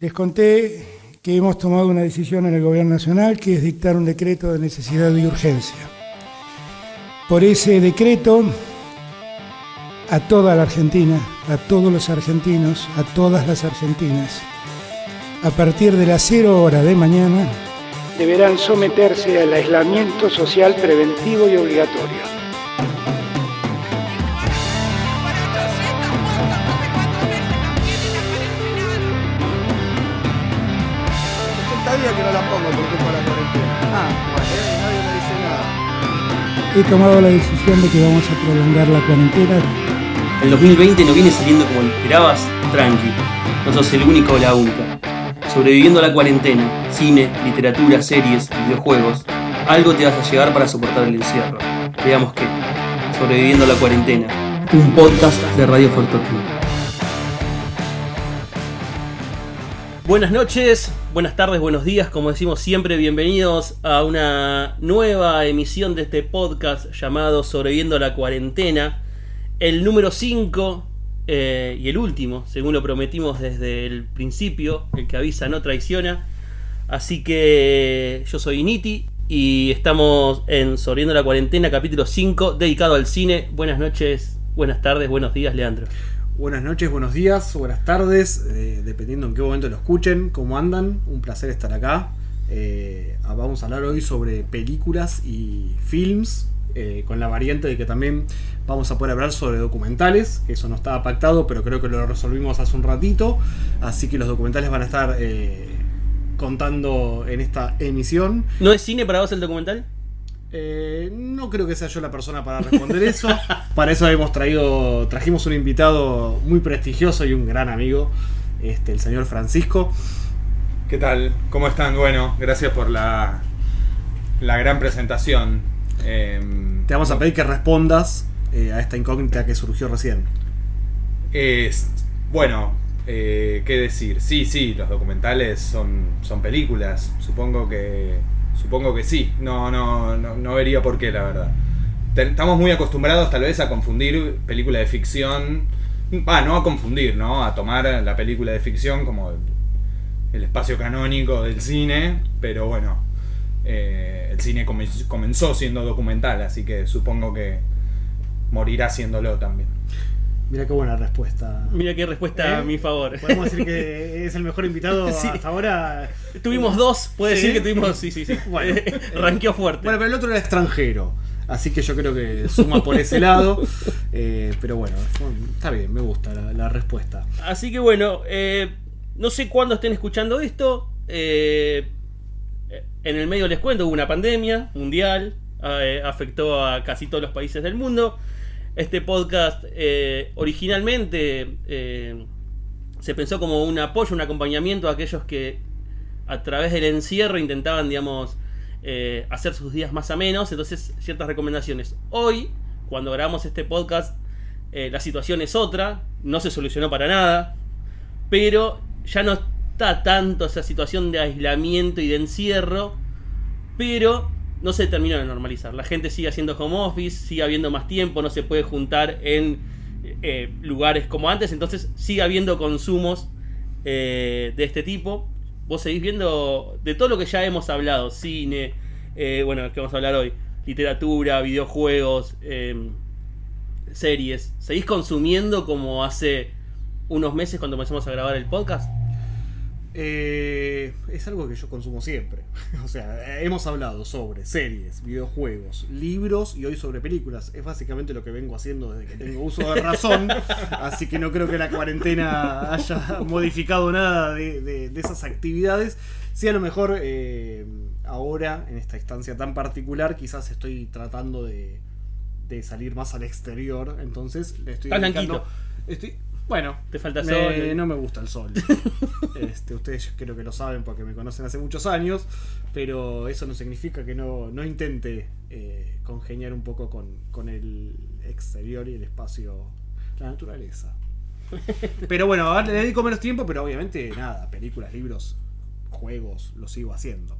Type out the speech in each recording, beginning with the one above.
Les conté que hemos tomado una decisión en el Gobierno Nacional que es dictar un decreto de necesidad y urgencia. Por ese decreto, a toda la Argentina, a todos los argentinos, a todas las argentinas, a partir de las 0 hora de mañana, deberán someterse al aislamiento social preventivo y obligatorio. He tomado la decisión de que vamos a prolongar la cuarentena. El 2020 no viene saliendo como esperabas, tranqui. No sos el único o la única. Sobreviviendo a la cuarentena, cine, literatura, series, videojuegos, algo te vas a llevar para soportar el encierro. Veamos qué. Sobreviviendo a la cuarentena, un podcast de Radio Fortuna. Buenas noches, buenas tardes, buenos días, como decimos siempre, bienvenidos a una nueva emisión de este podcast llamado Sobreviviendo a la cuarentena, el número 5 eh, y el último, según lo prometimos desde el principio, el que avisa no traiciona. Así que yo soy Initi y estamos en Sobreviviendo a la cuarentena, capítulo 5, dedicado al cine. Buenas noches, buenas tardes, buenos días, Leandro. Buenas noches, buenos días, buenas tardes, eh, dependiendo en qué momento lo escuchen, cómo andan. Un placer estar acá. Eh, vamos a hablar hoy sobre películas y films, eh, con la variante de que también vamos a poder hablar sobre documentales, que eso no estaba pactado, pero creo que lo resolvimos hace un ratito. Así que los documentales van a estar contando en esta emisión. ¿No es cine para vos el documental? Eh, no creo que sea yo la persona para responder eso. para eso hemos traído, trajimos un invitado muy prestigioso y un gran amigo, este, el señor Francisco. ¿Qué tal? ¿Cómo están? Bueno, gracias por la, la gran presentación. Em, Te vamos a pedir que respondas eh, a esta incógnita que surgió recién. Es, bueno, eh, ¿qué decir? Sí, sí, los documentales son, son películas. Supongo que Supongo que sí. No, no, no, vería por qué, la verdad. Estamos muy acostumbrados tal vez a confundir película de ficción. Ah, no a confundir, ¿no? A tomar la película de ficción como el, espacio canónico del cine. Pero bueno, eh, el cine comenzó siendo documental, así que supongo que morirá siéndolo también. Mira qué buena respuesta. Mira qué respuesta a ¿Eh? mi favor. Podemos decir que es el mejor invitado hasta ahora. Tuvimos dos, puede decir que tuvimos. Sí, sí, sí. Bueno, ranqueó fuerte. Bueno, pero el otro era extranjero. Así que yo creo que suma por ese lado. Eh, pero bueno, está bien, me gusta la, respuesta. Así que bueno, eh, no sé cuándo estén escuchando esto. en el medio les cuento, hubo una pandemia mundial. afectó a casi todos los países del mundo. Este podcast eh, originalmente eh, se pensó como un apoyo, un acompañamiento a aquellos que a través del encierro intentaban, digamos, eh, hacer sus días más amenos. Entonces, ciertas recomendaciones. Hoy, cuando grabamos este podcast, la situación es otra, no se solucionó para nada, pero ya no está tanto esa situación de aislamiento y de encierro, pero no se terminó de normalizar. La gente sigue haciendo home office, sigue habiendo más tiempo, no se puede juntar en eh, lugares como antes, entonces sigue habiendo consumos eh, de este tipo. Vos seguís viendo de todo lo que ya hemos hablado, cine, eh, bueno, que vamos a hablar hoy, literatura, videojuegos, series. ¿Seguís consumiendo como hace unos meses cuando empezamos a grabar el podcast? Eh, es algo que yo consumo siempre. o sea, hemos hablado sobre series, videojuegos, libros y hoy sobre películas. Es básicamente lo que vengo haciendo desde que tengo uso de razón. así que no creo que la cuarentena haya modificado nada de, esas actividades. Sí, a lo mejor eh, ahora, en esta instancia tan particular, quizás estoy tratando de, salir más al exterior. Entonces le estoy dedicando. Estoy, bueno, te falta sol. No me gusta el sol. este, ustedes creo que lo saben porque me conocen hace muchos años, pero eso no significa que no, intente eh, congeniar un poco con, el exterior y el espacio, la naturaleza. Pero bueno, le dedico menos tiempo, pero obviamente nada, películas, libros, juegos, lo sigo haciendo.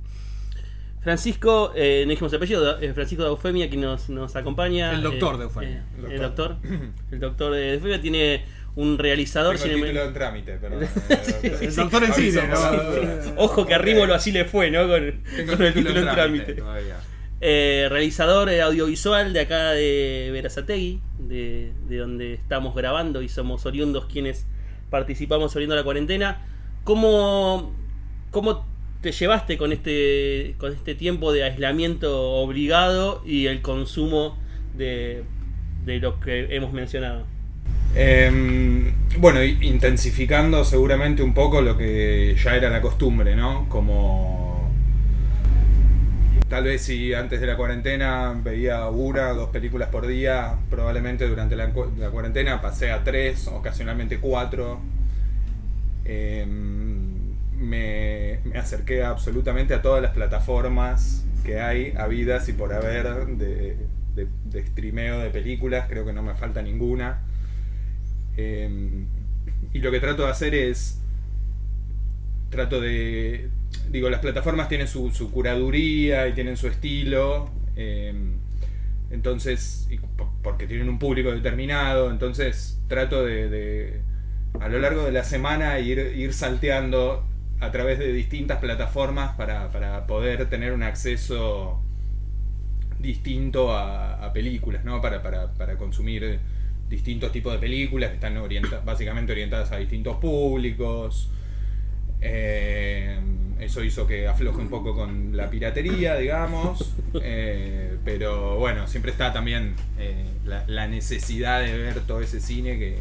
Francisco, eh, no dijimos el apellido, eh, Francisco de Eufemia, que nos, nos acompaña. El doctor de Eufemia. el, doctor. el doctor de Eufemia tiene un realizador Tengo el cinema- título en trámite, perdón. El doctor en cine. Ojo que a Rímolo así le fue, ¿no? Con, el título en trámite. Eh, realizador eh, audiovisual de acá de Verazategui, de, de donde estamos grabando y somos oriundos quienes participamos oriendo la cuarentena. ¿Cómo, ¿Cómo te llevaste con este, con este tiempo de aislamiento obligado y el consumo de, de lo que hemos mencionado? Eh, bueno, intensificando seguramente un poco lo que ya era la costumbre, ¿no? Como tal vez si antes de la cuarentena veía una o dos películas por día, probablemente durante la, cu- la cuarentena pasé a tres, ocasionalmente cuatro. Eh, me, me acerqué absolutamente a todas las plataformas que hay, habidas y por haber de, de, de streameo de películas, creo que no me falta ninguna. Eh, y lo que trato de hacer es. Trato de. Digo, las plataformas tienen su, su curaduría y tienen su estilo. eh, entonces. y po- porque tienen un público determinado. Entonces trato de. de, a lo largo de la semana ir, ir salteando a través de distintas plataformas para, para poder tener un acceso distinto a, a películas, ¿no? Para, para, para consumir distintos tipos de películas que están orienta- básicamente orientadas a distintos públicos. Eh, eso hizo que afloje un poco con la piratería, digamos. Eh, pero bueno, siempre está también eh, la, la necesidad de ver todo ese cine que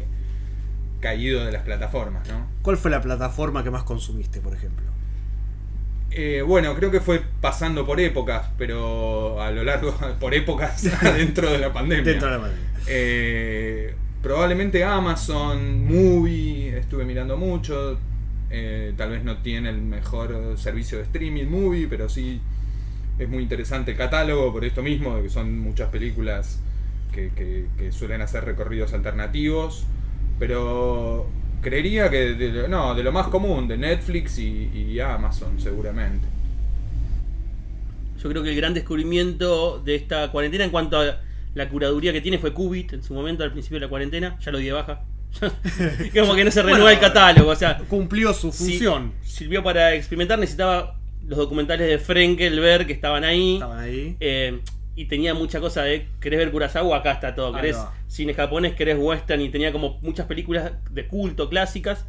caído de las plataformas, ¿no? ¿Cuál fue la plataforma que más consumiste, por ejemplo? Eh, bueno, creo que fue pasando por épocas, pero a lo largo, por épocas dentro de la pandemia. Dentro de la pandemia. Eh, probablemente Amazon, Movie, estuve mirando mucho. eh, tal vez no tiene el mejor servicio de streaming Movie, pero sí es muy interesante el catálogo por esto mismo, de que son muchas películas que, suelen hacer recorridos alternativos. Pero creería que de, no, de lo más común, de Netflix y Amazon seguramente. Yo creo que el gran descubrimiento de esta cuarentena en cuanto a la curaduría que tiene fue Qubit en su momento al principio de la cuarentena. Ya lo di de baja. Como que no se renueva Bueno, el catálogo. O sea, Cumplió su función. sirvió para experimentar. Necesitaba los documentales de Frenkel que estaban ahí. Estaban ahí. Eh, y tenía mucha cosa de querés ver Kurosawa, acá está todo. Querés va. cine japonés, querés western. Y tenía como muchas películas de culto clásicas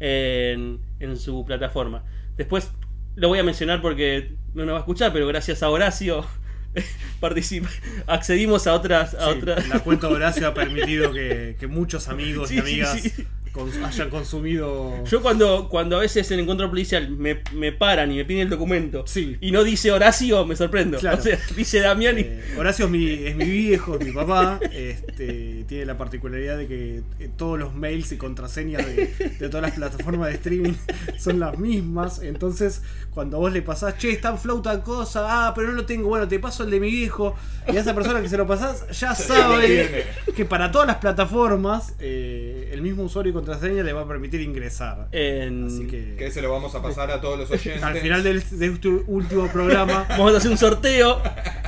en, en su plataforma. Después lo voy a mencionar porque no nos va a escuchar, pero gracias a Horacio participa, accedimos a otras. A Sí, otras La cuenta Horacio ha permitido que, que muchos amigos Sí, y amigas sí. Cons- hayan consumido. Yo cuando, cuando a veces en encuentro policial me, me paran y me piden el documento Sí. y no dice Horacio, me sorprendo. Claro. O sea, dice Damián y... Eh, Horacio es mi, es mi viejo, es mi papá. Este, tiene la particularidad de que eh, todos los mails y contraseñas de, de todas las plataformas de streaming son las mismas. Entonces, cuando vos le pasás, che, está en flow tal cosa, ah, pero no lo tengo, bueno, te paso el de mi viejo. Y a esa persona que se lo pasás ya sabe que para todas las plataformas eh, el mismo usuario y contraseña le va a permitir ingresar. en- Así que, Que se lo vamos a pasar a todos los oyentes. al final del- de este último programa. Vamos a hacer un sorteo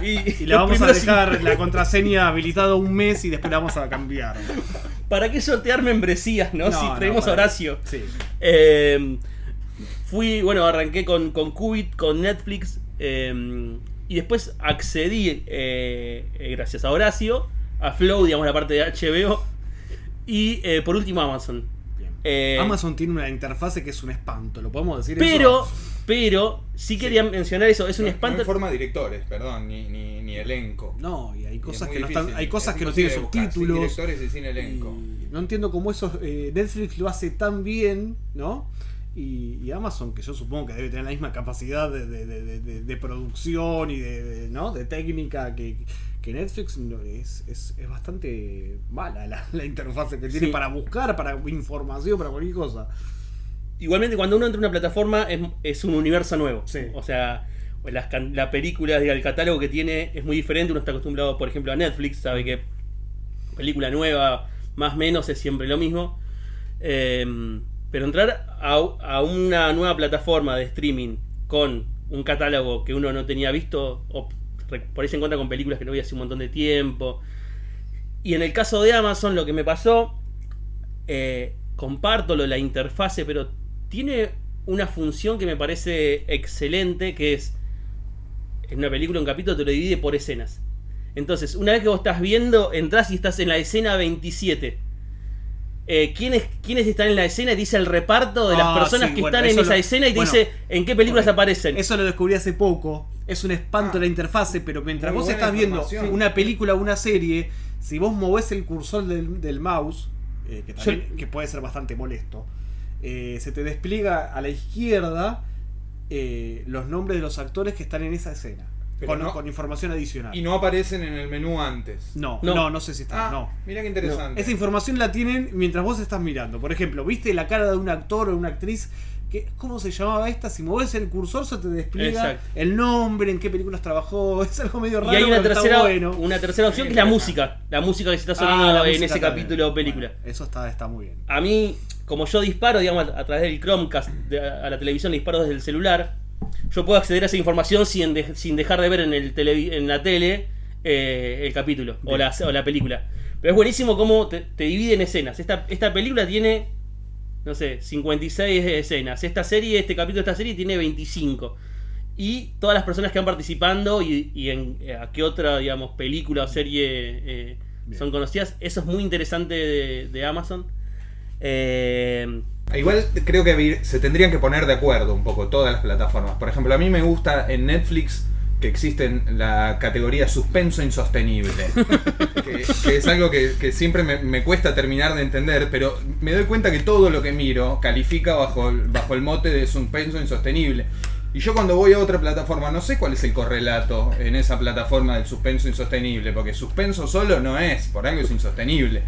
y, Y le los vamos a dejar la contraseña habilitada un mes y después la vamos a cambiar. ¿Para qué sortear membresías, no? No, si no, traemos a Horacio. Sí. Eh, fui, bueno, arranqué con, con Qubit, con Netflix. eh, y después accedí, eh, eh, gracias a Horacio, a Flow, digamos, la parte de HBO. Y eh, por último Amazon. Bien. Eh, Amazon tiene una interfase que es un espanto, ¿lo podemos decir Pero, eso? pero, sí quería mencionar eso, es un No- espanto. No informa directores, perdón, ni, ni, ni elenco. No, y hay cosas que no están, hay cosas es que no tienen buscar sin subtítulos. directores y sin elenco. y no entiendo cómo eso eh, Netflix lo hace tan bien, ¿no? Y, y Amazon, que yo supongo que debe tener la misma capacidad de, de- de- de- de producción y de, de- ¿no? de técnica que, que Netflix, no, es, es, es bastante mala la, la interfase que tiene Sí. para buscar, para información, para cualquier cosa. Igualmente, cuando uno entra en una plataforma es, es un universo nuevo. Sí. O sea, las, la película, el catálogo que tiene es muy diferente. Uno está acostumbrado, por ejemplo, a Netflix, sabe que película nueva, más o menos, es siempre lo mismo. Eh, pero entrar a, a una nueva plataforma de streaming con un catálogo que uno no tenía visto, o por ahí se encuentra con películas que no vi hace un montón de tiempo. Y en el caso de Amazon, lo que me pasó Eh, comparto lo de la interfase, pero tiene una función que me parece excelente, que es en una película, un capítulo te lo divide por escenas. Entonces, una vez que vos estás viendo, entras y estás en la escena 27. Eh, ¿quiénes, ¿Quiénes están en la escena? Y dice el reparto de las Ah, personas sí, que bueno, están en esa lo- escena y te bueno, dice en qué películas aparecen. Eso lo descubrí hace poco. Es un espanto la interfase, pero mientras vos estás viendo una película o una serie, si vos movés el cursor del, del mouse, eh, que, también- que puede ser bastante molesto, eh, se te despliega a la izquierda eh, los nombres de los actores que están en esa escena. Pero Con, no- con información adicional. Y no aparecen en el menú antes. no, No. no, no, sé si está. Ah, no. mira qué interesante. Esa información la tienen mientras vos estás mirando. Por ejemplo, ¿viste la cara de un actor o una actriz? Que, ¿Cómo se llamaba esta? Si moves el cursor se te despliega Exacto. el nombre, en qué películas trabajó. Es algo medio raro. y hay una pero está tercera, bueno. una tercera opción que es la música. La música que se está Ah, sonando la en ese también. capítulo o película. Bueno, eso está, está muy bien. A mí, como yo disparo, digamos, a, través del Chromecast de- a la televisión, le disparo desde el celular, yo puedo acceder a esa información sin, de- sin dejar de ver en, el televi- en la tele eh, el capítulo o la, o la película. Pero es buenísimo cómo te, te divide en escenas. Esta, esta película tiene, no sé, 56 escenas. Esta serie, este capítulo de esta serie tiene 25. Y todas las personas que van participando y, y en eh, a qué otra, digamos, película o serie eh, son conocidas. Eso es muy interesante de, de Amazon. Eh, Igual creo que se tendrían que poner de acuerdo un poco todas las plataformas. Por ejemplo, a mí me gusta en Netflix que existe la categoría suspenso insostenible. que, es algo que, siempre me, cuesta terminar de entender, pero me doy cuenta que todo lo que miro califica bajo bajo el mote de suspenso insostenible. Y yo cuando voy a otra plataforma no sé cuál es el correlato en esa plataforma del suspenso insostenible, porque suspenso solo no es, por algo es insostenible.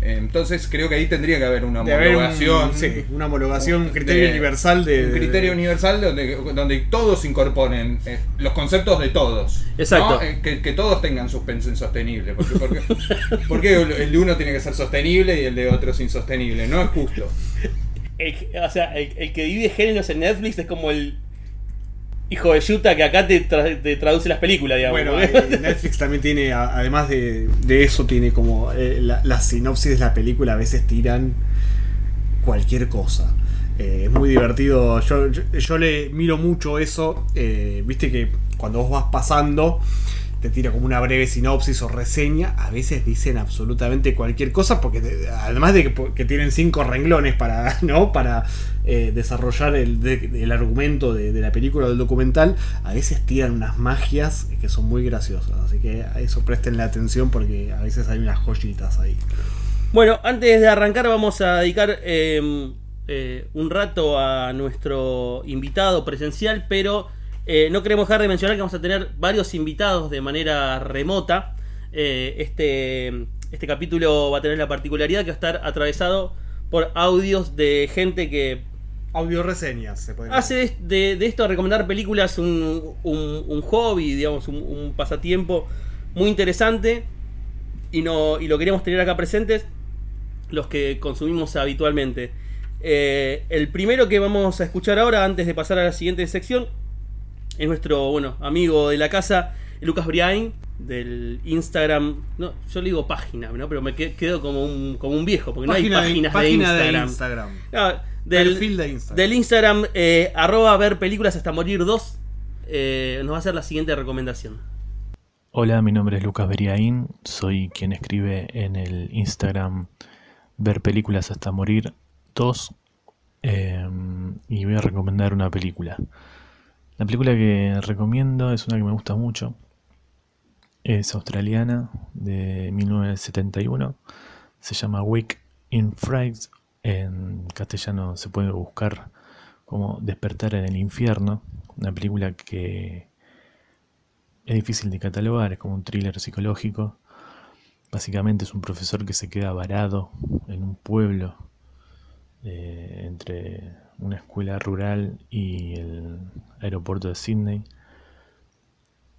Entonces creo que ahí tendría que haber una De haber un- homologación. sí, una homologación, un criterio de- universal de. un de- criterio universal donde, donde todos incorporen eh, los conceptos de todos. Exacto. ¿no? Eh, que, que todos tengan suspenso insostenible. Porque, porque, porque el de uno tiene que ser sostenible y el de otro es insostenible. No es justo. el, o sea, el, el que divide géneros en Netflix es como el hijo de Yuta que acá te, tra- te traduce las películas, digamos. Bueno, eh, Netflix también tiene, además de, de eso, tiene como eh, la, la sinopsis de la película a veces tiran cualquier cosa. Eh, es muy divertido. Yo, yo, yo le miro mucho eso. eh, Viste que cuando vos vas pasando, te tira como una breve sinopsis o reseña. A veces dicen absolutamente cualquier cosa, porque te- además de que, que tienen cinco renglones para, ¿no? para eh, desarrollar el, el argumento de, de la película o del documental, a veces tiran unas magias que son muy graciosas. Así que a eso presten la atención porque a veces hay unas joyitas ahí. Bueno, antes de arrancar vamos a dedicar eh, eh, un rato a nuestro invitado presencial, pero eh, no queremos dejar de mencionar que vamos a tener varios invitados de manera remota. Este, este capítulo va a tener la particularidad que va a estar atravesado por audios de gente que Audio reseñas se pueden hace de, de- de esto recomendar películas un, un- un hobby, digamos, un, un pasatiempo muy interesante y, no, y lo queremos tener acá presentes los que consumimos habitualmente. Eh, el primero que vamos a escuchar ahora, antes de pasar a la siguiente sección, es nuestro bueno, amigo de la casa, Lucas Briain, del Instagram. No, yo le digo página, ¿no? pero me que- quedo como un, como un viejo, porque Página no hay páginas de, página Instagram. Instagram. No, del, Perfil de Instagram. del Instagram, eh, arroba ver películas hasta morir 2, eh, nos va a hacer la siguiente recomendación. Hola, mi nombre es Lucas Beriaín, soy quien escribe en el Instagram Ver Películas hasta Morir 2 eh, y voy a recomendar una película. La película que recomiendo es una que me gusta mucho, es australiana de 1971, se llama Wake in Fright, en castellano se puede buscar como Despertar en el Infierno, una película que es difícil de catalogar, es como un thriller psicológico. Básicamente es un profesor que se queda varado en un pueblo eh, entre una escuela rural y el aeropuerto de Sydney.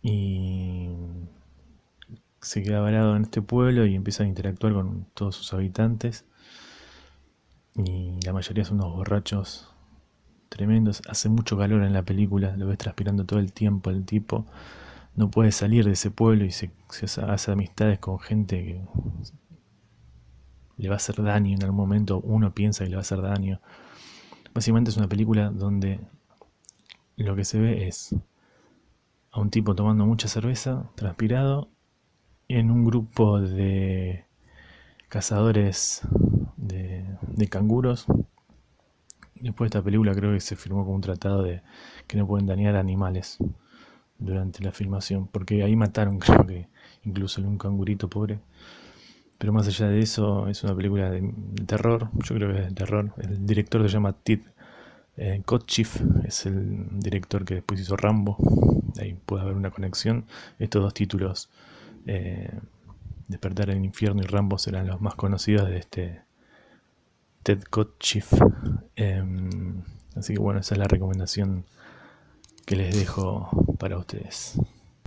Y se queda varado en este pueblo y empieza a interactuar con todos sus habitantes. Y la mayoría son unos borrachos tremendos. Hace mucho calor en la película, lo ves transpirando todo el tiempo el tipo no puede salir de ese pueblo y se, hace amistades con gente que le va a hacer daño en algún momento, uno piensa que le va a hacer daño. Básicamente es una película donde lo que se ve es a un tipo tomando mucha cerveza, transpirado, en un grupo de cazadores de, canguros. Después de esta película creo que se firmó como un tratado de que no pueden dañar animales durante la filmación, porque ahí mataron creo que incluso un cangurito pobre. Pero más allá de eso, es una película de, terror, yo creo que es de terror. El director se llama Tit eh, es el director que después hizo Rambo, ahí puede haber una conexión. Estos dos títulos, eh, Despertar en el infierno y Rambo, serán los más conocidos de este Ted Kotcheff. Em, así que bueno, esa es la recomendación que les dejo para ustedes.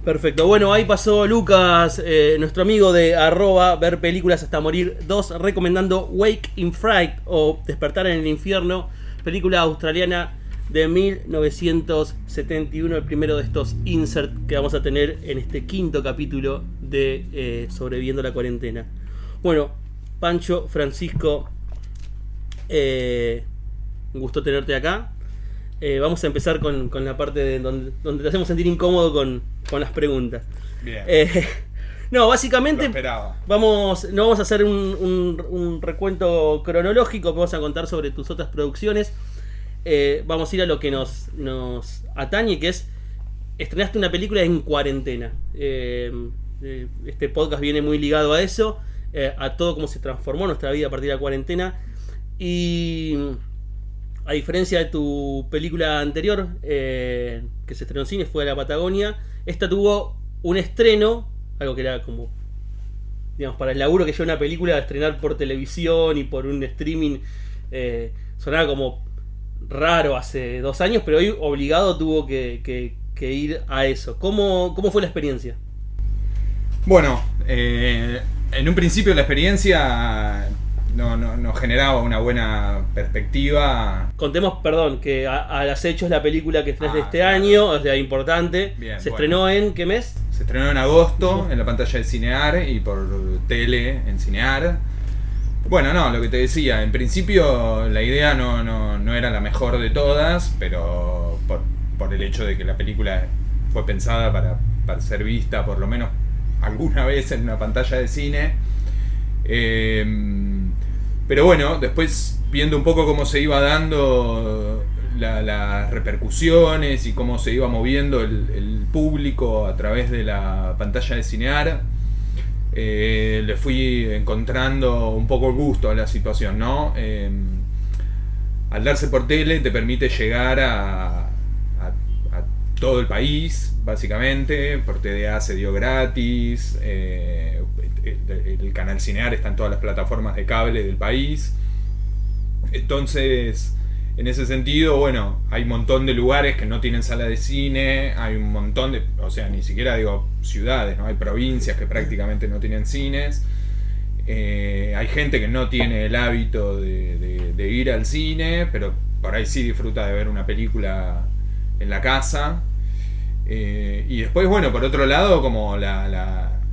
Perfecto, bueno, ahí pasó Lucas, eh, nuestro amigo de arroba ver películas hasta morir 2, recomendando Wake in Fright o Despertar en el infierno, película australiana de 1971, el primero de estos insert que vamos a tener en este quinto capítulo de eh, Sobreviviendo la cuarentena. Bueno, Pancho, Francisco, eh, un gusto tenerte acá. Eh, vamos a empezar con, la parte de donde, te hacemos sentir incómodo con, las preguntas. Bien. Eh, no, básicamente vamos, no vamos a hacer un, recuento cronológico, vamos a contar sobre tus otras producciones. Vamos a ir a lo que nos, nos atañe, que es estrenaste una película en cuarentena. Este podcast viene muy ligado a eso, a todo cómo se transformó nuestra vida a partir de la cuarentena. Y a diferencia de tu película anterior, eh, que se estrenó en cine, fue a la Patagonia, esta tuvo un estreno, algo que era como, digamos, para el laburo que lleva una película, estrenar por televisión y por un streaming, eh, sonaba como raro hace dos años, pero hoy obligado tuvo que, ir a eso. ¿Cómo, ¿Cómo, fue la experiencia? Bueno, eh, en un principio la experiencia no, no, no, generaba una buena perspectiva. Contemos, perdón, que a, las hechos la película que estrenó de ah, este año, o sea, importante. se estrenó en qué mes? Se estrenó en agosto en la pantalla de Cinear y por tele en Cinear. Bueno, no, lo que te decía, en principio la idea no, no, era la mejor de todas, pero por, por, el hecho de que la película fue pensada para, para ser vista por lo menos alguna vez en una pantalla de cine. Eh, pero bueno, después viendo un poco cómo se iba dando las repercusiones y cómo se iba moviendo el, público a través de la pantalla de Cinear, eh, le fui encontrando un poco el gusto a la situación, ¿no? Em, al darse por tele te permite llegar a, todo el país, básicamente, por TDA se dio gratis, eh, el, canal Cinear está en todas las plataformas de cable del país. Entonces, en ese sentido, bueno, hay un montón de lugares que no tienen sala de cine, hay un montón de, o sea, ni siquiera digo ciudades, ¿no? Hay provincias que prácticamente no tienen cines. Eh, hay gente que no tiene el hábito de, ir al cine, pero por ahí sí disfruta de ver una película en la casa. Eh, y después, bueno, por otro lado, como la,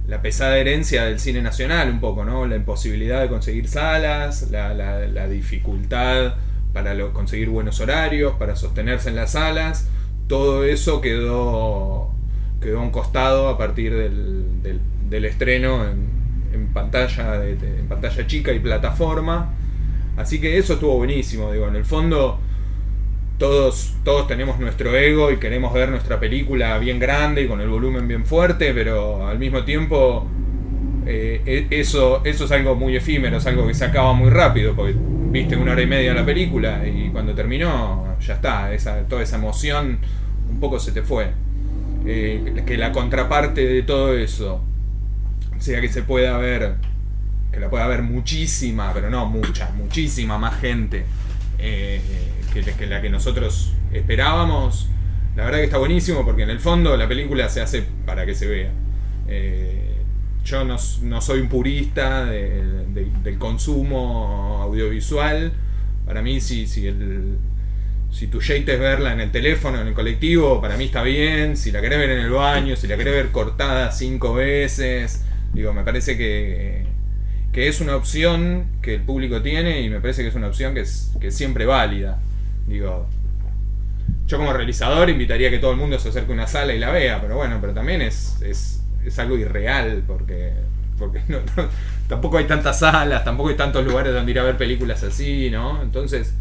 la pesada herencia del cine nacional un poco, ¿no? La imposibilidad de conseguir salas, la, dificultad para conseguir buenos horarios, para sostenerse en las salas, todo eso quedó, quedó a un costado a partir del, estreno en, pantalla, en pantalla chica y plataforma. Así que eso estuvo buenísimo, digo, en el fondo todos, todos tenemos nuestro ego y queremos ver nuestra película bien grande y con el volumen bien fuerte, pero al mismo tiempo eh, e, eso, eso es algo muy efímero, es algo que se acaba muy rápido, porque viste una hora y media la película y cuando terminó ya está, toda esa emoción un poco se te fue. Eh, que la contraparte de todo eso sea que se pueda ver, que la pueda ver muchísima, pero no mucha, muchísima más gente. Eh, que, la que nosotros esperábamos. La verdad que está buenísimo porque en el fondo la película se hace para que se vea. Eh, yo no, soy un purista del consumo audiovisual. Para mí, si, si, el, si tu jeite es verla en el teléfono, en el colectivo, para mí está bien. Si la querés ver en el baño, si la querés ver cortada cinco veces, digo, me parece que que es una opción que el público tiene y me parece que es una opción que es, que es siempre válida. Digo, yo como realizador invitaría a que todo el mundo se acerque a una sala y la vea, pero bueno, pero también es, es, es algo irreal porque, porque no- tampoco hay tantas salas, tampoco hay tantos lugares donde ir a ver películas así, ¿no? Entonces,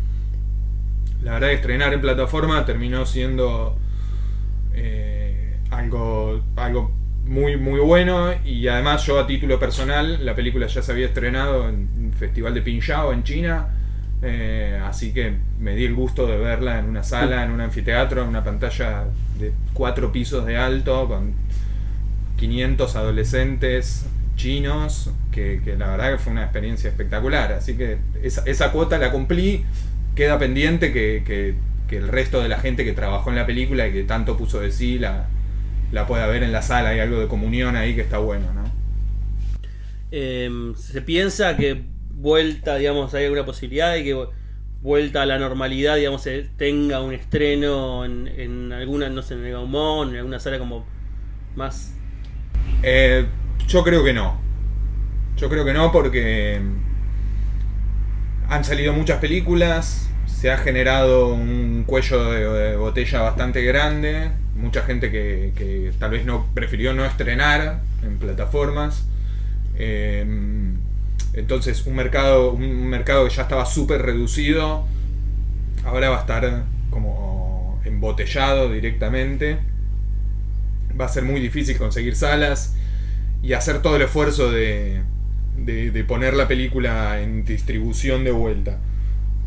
la verdad estrenar en plataforma terminó siendo eh, algo, algo muy, muy bueno y además yo a título personal, la película ya se había estrenado en un festival de Pinchao en China, eh, así que me di el gusto de verla en una sala, en un anfiteatro, en una pantalla de cuatro pisos de alto, con 500 adolescentes chinos, que, la verdad que fue una experiencia espectacular, así que esa, cuota la cumplí, queda pendiente que, el resto de la gente que trabajó en la película y que tanto puso de sí la, la pueda ver en la sala, hay algo de comunión ahí que está bueno, ¿no? Eh, se piensa que vuelta, digamos, hay alguna posibilidad de que vuelta a la normalidad, digamos, tenga un estreno en, en alguna, no sé, en el Gaumont, en alguna sala como más... Eh, yo creo que no. Yo creo que no porque han salido muchas películas, se ha generado un cuello de, de botella bastante grande, mucha gente que, que tal vez no prefirió no estrenar en plataformas. Eh, entonces un mercado, un mercado que ya estaba súper reducido, ahora va a estar como embotellado directamente. Va a ser muy difícil conseguir salas y hacer todo el esfuerzo de, de- poner la película en distribución de vuelta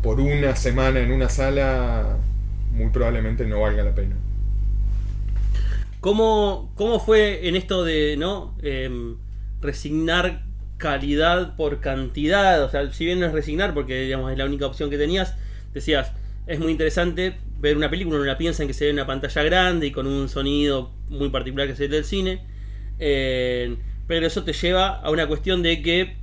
por una semana en una sala, muy probablemente no valga la pena. ¿Cómo, cómo fue en esto de no Em, resignar calidad por cantidad? O sea, si bien no es resignar, porque digamos es la única opción que tenías, decías, es muy interesante ver una película, uno la piensa en que se ve en una pantalla grande y con un sonido muy particular que es el del cine. Eh, pero eso te lleva a una cuestión de que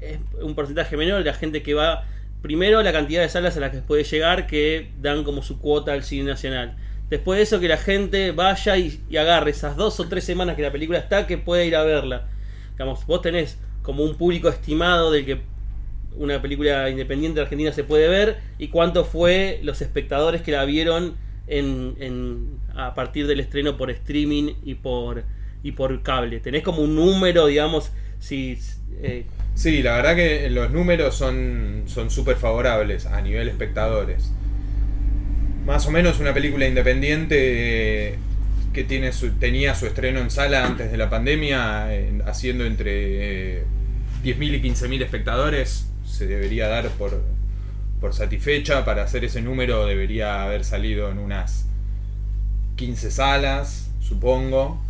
es un porcentaje menor la gente que va primero la cantidad de salas a las que puede llegar que dan como su cuota al cine nacional después de eso que la gente vaya y agarre esas dos o tres semanas que la película está que puede ir a verla digamos vos tenés como un público estimado del que una película independiente de Argentina se puede ver y cuánto fue los espectadores que la vieron en, en- a partir del estreno por streaming y por y por cable tenés como un número digamos si eh, Sí, la verdad que los números son son súper favorables a nivel espectadores. Más o menos una película independiente que tiene su- tenía su estreno en sala antes de la pandemia, eh, haciendo entre eh, 10.000 y 15.000 espectadores, se debería dar por, por satisfecha. Para hacer ese número debería haber salido en unas 15 salas, supongo.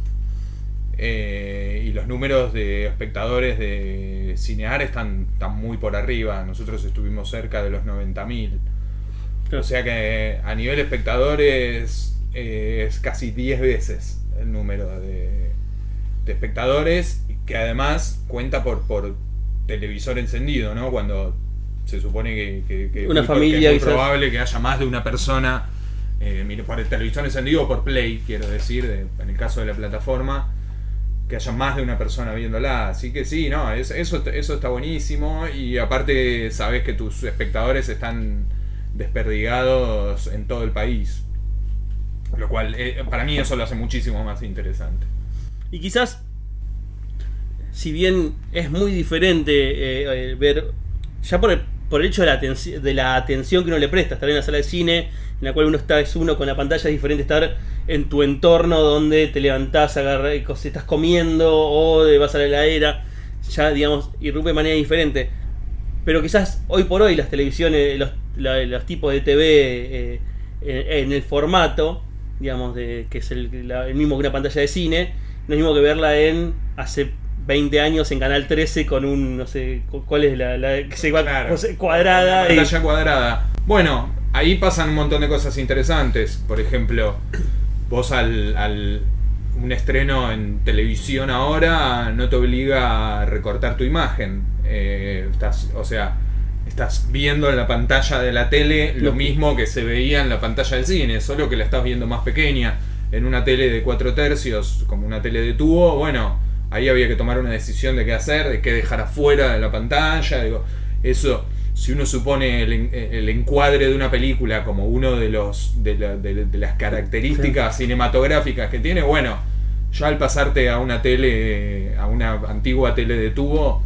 Eh, y los números de espectadores de Cinear están, están muy por arriba. Nosotros estuvimos cerca de los 90.000. O sea que a nivel espectadores eh, es casi 10 veces el número de, de espectadores, que además cuenta por, por televisor encendido, ¿no? Cuando se supone que, que- que Una muy- familia que es muy probable que haya más de una persona eh, mire, por el televisor encendido o por play, quiero decir, de- en el caso de la plataforma, que haya más de una persona viéndola. Así que sí, no, es- eso, eso está buenísimo y aparte sabes que tus espectadores están desperdigados en todo el país. Lo cual, eh, para mí eso lo hace muchísimo más interesante. Y quizás, si bien es muy diferente eh, eh, ver, ya por el, por el hecho de la, de la atención que uno le presta, estar en la sala de cine, en la cual uno está, es uno con la pantalla, es diferente estar en tu entorno donde te levantás, agarrás, cos- estás comiendo o vas a la heladera, ya digamos, irrumpe de manera diferente. Pero quizás hoy por hoy las televisiones, los, tipos de TV eh, en el formato, digamos, de, que es el, la- el mismo que una pantalla de cine, no es mismo que verla en hace 20 años en Canal 13 con un, no sé, cu- cuál es la, la que se va Claro. cuadrada. y- Pantalla cuadrada. Bueno, ahí pasan un montón de cosas interesantes. Por ejemplo, vos al, al un estreno en televisión ahora no te obliga a recortar tu imagen. Eh, estás, o sea, estás viendo en la pantalla de la tele lo mismo que se veía en la pantalla del cine, solo que la estás viendo más pequeña. En una tele de 4 tercios, como una tele de tubo, bueno, ahí había que tomar una decisión de qué hacer, de qué dejar afuera de la pantalla. Digo, eso, si uno supone el, el encuadre de una película como uno de los de, la- de- de las características cinematográficas que tiene, bueno, ya al pasarte a una tele, a una antigua tele de tubo,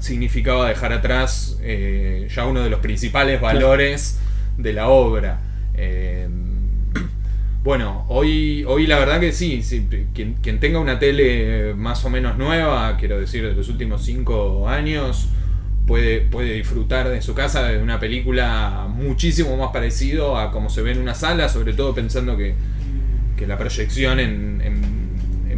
significaba dejar atrás eh, ya uno de los principales valores de la obra. Eh, bueno, hoy, hoy la verdad que sí, quien, tenga una tele más o menos nueva, quiero decir, de los últimos cinco años, puede, puede disfrutar de su casa de una película muchísimo más parecido a como se ve en una sala, sobre todo pensando que, que la proyección en- en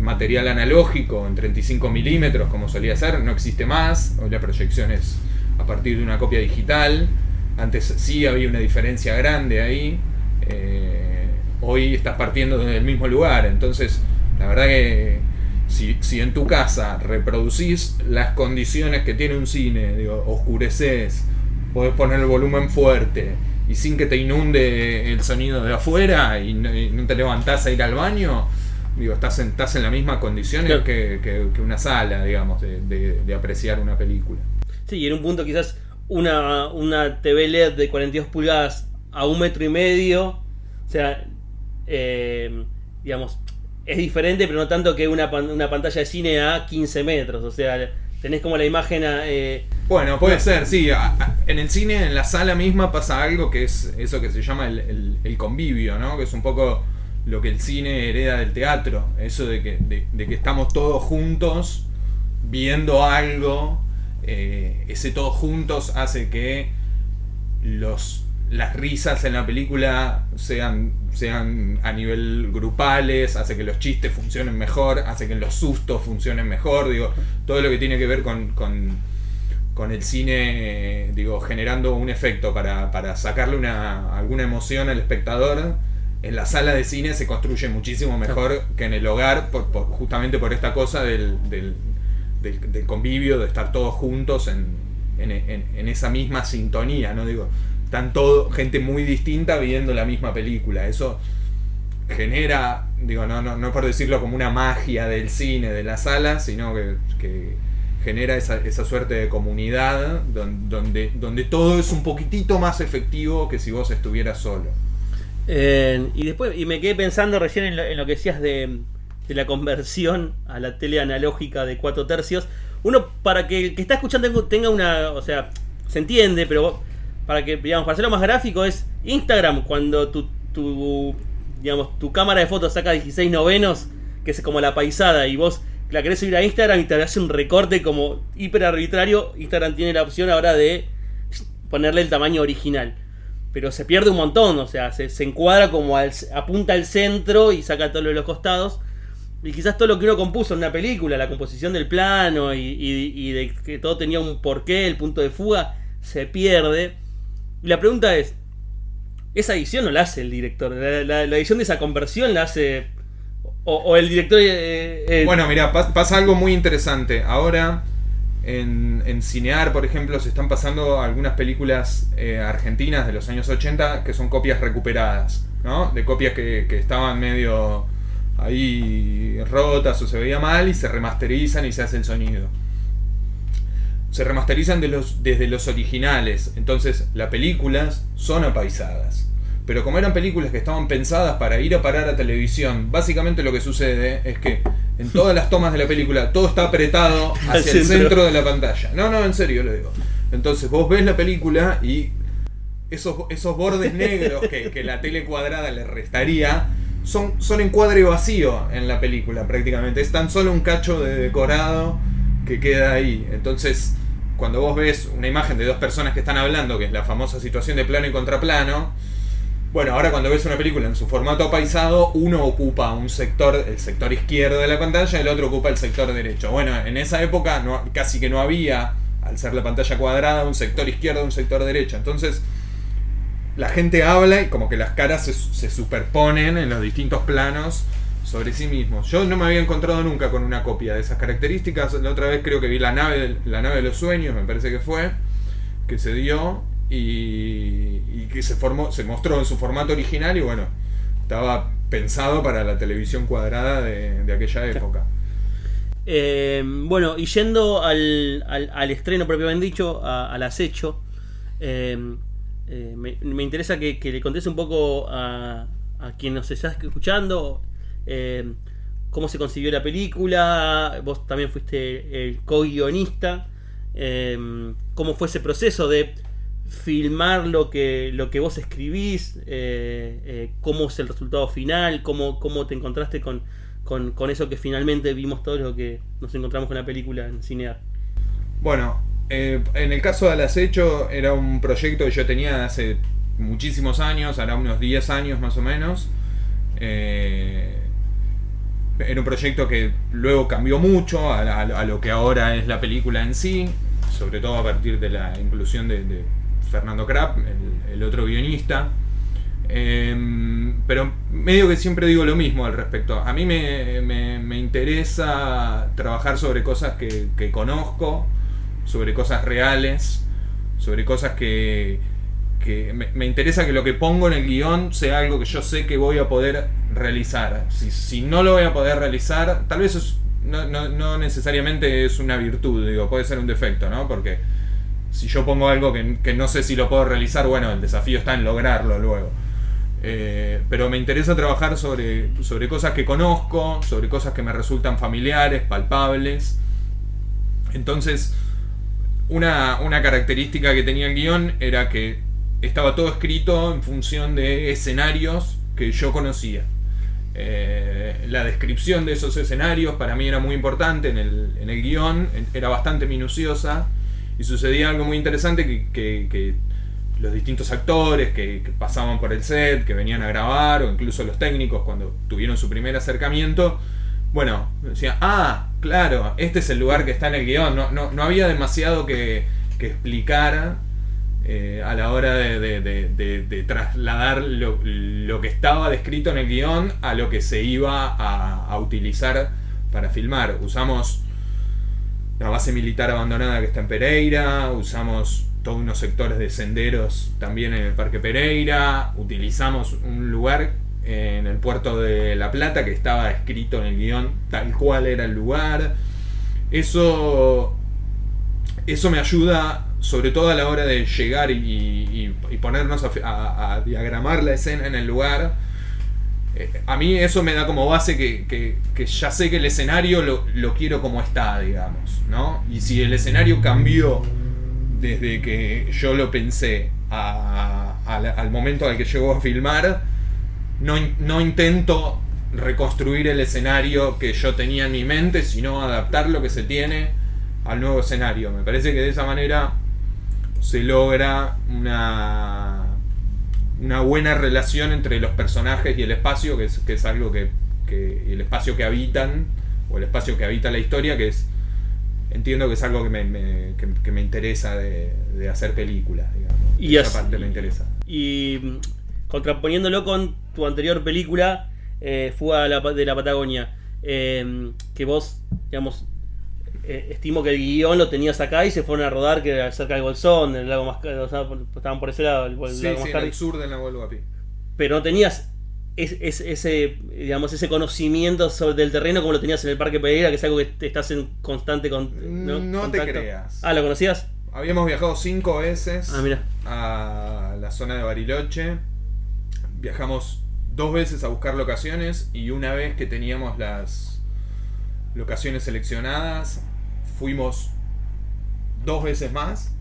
material analógico, en 35 milímetros, como solía ser, no existe más. Hoy la proyección es a partir de una copia digital. Antes sí había una diferencia grande ahí. Eh, hoy estás partiendo desde el mismo lugar. Entonces, la verdad que si, si en tu casa reproducís las condiciones que tiene un cine, digo, oscureces, podés poner el volumen fuerte y sin que te inunde el sonido de afuera y no, y no te levantás a ir al baño, digo, estás en, estás en las mismas condiciones Claro. que, que- que una sala, digamos, de, de- de apreciar una película. Sí, y en un punto quizás una, una TV LED de 42 pulgadas a un metro y medio, o sea, eh, digamos, es diferente, pero no tanto que una, pan- una pantalla de cine a 15 metros, o sea, tenés como la imagen a... eh, Bueno, puede ser, sí. En el cine, en la sala misma, pasa algo que es eso que se llama el, el- el convivio, ¿no? Que es un poco lo que el cine hereda del teatro. Eso de que, de, de que estamos todos juntos viendo algo. eh, ese todos juntos hace que los, las risas en la película sean, sean a nivel grupales, hace que los chistes funcionen mejor, hace que los sustos funcionen mejor, digo, todo lo que tiene que ver con, con, con el cine, digo, generando un efecto para, para sacarle una, alguna emoción al espectador. En la sala de cine se construye muchísimo mejor que en el hogar, por, por- justamente por esta cosa del, del, del- del convivio, de estar todos juntos en, en- en- en esa misma sintonía, ¿no? Digo, están todo, gente muy distinta viendo la misma película. Eso genera, digo, no, no, no por decirlo como una magia del cine, de la sala, sino que, que genera esa, esa suerte de comunidad don- donde, donde todo es un poquitito más efectivo que si vos estuvieras solo. Y después, y me quedé pensando recién en lo, en lo que decías de, de la conversión a la tele analógica de 4 tercios. Uno, para que el que está escuchando tenga- tenga una. O sea, se entiende, pero para que, digamos, para hacerlo más gráfico, es Instagram cuando tu, tu digamos, tu cámara de fotos saca 16 novenos, que es como la paisada, y vos la querés subir a Instagram y te hace un recorte como hiper arbitrario. Instagram tiene la opción ahora de ponerle el tamaño original pero se pierde un montón, o sea, se, encuadra como al, apunta al centro y saca todo lo de los costados. Y quizás todo lo que uno compuso en una película, la composición del plano y, de que todo tenía un porqué, el punto de fuga, se pierde. Y la pregunta es, esa edición no la hace el director, la, edición de esa conversión la hace... O, el director... eh, eh, Bueno, mira, pas- pasa algo muy interesante. Ahora, en, en Cinear, por ejemplo, se están pasando algunas películas eh, argentinas de los años 80 que son copias recuperadas, ¿no? De copias que, estaban medio ahí rotas o se veía mal y se remasterizan y se hace el sonido. Se remasterizan desde los originales, entonces las películas son apaisadas. Pero como eran películas que estaban pensadas para ir a parar a televisión, básicamente lo que sucede es que en todas las tomas de la película todo está apretado hacia el centro. centro de la pantalla. No, no, en serio lo digo. Entonces vos ves la película y esos, esos bordes negros que, que la tele cuadrada le restaría son, son encuadre vacío en la película prácticamente. Es tan solo un cacho de decorado que queda ahí. Entonces, cuando vos ves una imagen de dos personas que están hablando, que es la famosa situación de plano y contraplano, bueno, ahora cuando ves una película en su formato apaisado, uno ocupa un sector, el sector izquierdo de la pantalla, el otro ocupa el sector derecho. Bueno, en esa época casi que no había, al ser la pantalla cuadrada, un sector izquierdo, un sector derecho. Entonces, la gente habla y como que las caras se, se superponen en los distintos planos sobre sí mismos. Yo no me había encontrado nunca con una copia de esas características. La otra vez creo que vi la nave, la nave de los sueños, me parece que fue, que se dio y, y que se formó, se mostró en su formato original y bueno, estaba pensado para la televisión cuadrada de, de aquella época. Eh, bueno, y yendo al, al, al estreno propiamente dicho, a- al acecho, eh, eh, me, me interesa que, que le contes un poco a, a quien nos está escuchando cómo se concibió la película, vos también fuiste el co-guionista, cómo fue ese proceso de filmar lo que, lo que vos escribís, eh, eh, cómo es el resultado final, cómo, cómo te encontraste con, con, eso que finalmente vimos todos lo que nos encontramos con la película en Cinear. Bueno, eh, en el caso del acecho era un proyecto que yo tenía hace muchísimos años, hará unos 10 años más o menos. Era un proyecto que luego cambió mucho a, lo que ahora es la película en sí, sobre todo a partir de la inclusión de, de Fernando Krapp, el, el otro guionista. Eh, pero medio que siempre digo lo mismo al respecto. A mí me, me- interesa trabajar sobre cosas que, que conozco, sobre cosas reales, sobre cosas que, que me, interesa que lo que pongo en el guion sea algo que yo sé que voy a poder realizar. Si, si no lo voy a poder realizar, tal vez no, no- no necesariamente es una virtud, digo, puede ser un defecto, ¿no? Porque si yo pongo algo que, que no sé si lo puedo realizar, bueno, el desafío está en lograrlo luego. Eh, pero me interesa trabajar sobre, sobre cosas que conozco, sobre cosas que me resultan familiares, palpables. Entonces, una, una característica que tenía el guion era que estaba todo escrito en función de escenarios que yo conocía. Eh, la descripción de esos escenarios para mí era muy importante en el, en el guion, era bastante minuciosa y sucedía algo muy interesante que, que- los distintos actores que, pasaban por el set, que venían a grabar o incluso los técnicos cuando tuvieron su primer acercamiento, bueno, decían, ah, claro, este es el lugar que está en el guion, no, no, no había demasiado que, que explicar eh, a la hora de- de- de trasladar lo, lo que estaba descrito en el guion a lo que se iba a, a utilizar para filmar. Usamos la base militar abandonada que está en Pereira, usamos todos unos sectores de senderos también en el Parque Pereira, utilizamos un lugar en el puerto de La Plata que estaba escrito en el guion tal cual era el lugar. Eso, eso me ayuda sobre todo a la hora de llegar y, y- y ponernos a, a- a diagramar la escena en el lugar. Eh, a mí eso me da como base que, que- ya sé que el escenario lo, lo quiero como está, digamos, ¿no? Y si el escenario cambió desde que yo lo pensé al momento al que llegó a filmar, no, no intento reconstruir el escenario que yo tenía en mi mente, sino adaptar lo que se tiene al nuevo escenario. Me parece que de esa manera se logra una, una buena relación entre los personajes y el espacio, que es, que es algo que, que el espacio que habitan, o el espacio que habita la historia, que es, entiendo que es algo que me, me- que, que me interesa de, de hacer películas, digamos. Y Esa parte me interesa. Y mm, contraponiéndolo con tu anterior película, eh, Fuga de la, de la Patagonia, eh, que vos, digamos, eh, estimo que el guion lo tenías acá y se fueron a rodar que era cerca del Bolsón, el lago más o sea, estaban por ese lado, el, el Sí, lago sí, en el sur de Nahuel Huapi. pero no tenías es- es- ese, digamos, ese conocimiento sobre del terreno como lo tenías en el Parque Pereira, que es algo que estás en constante con, No te contacto. creas. Ah, ¿lo conocías? Habíamos viajado cinco veces Ah, mira. a la zona de Bariloche. Viajamos dos veces a buscar locaciones y una vez que teníamos las locaciones seleccionadas, fuimos dos veces más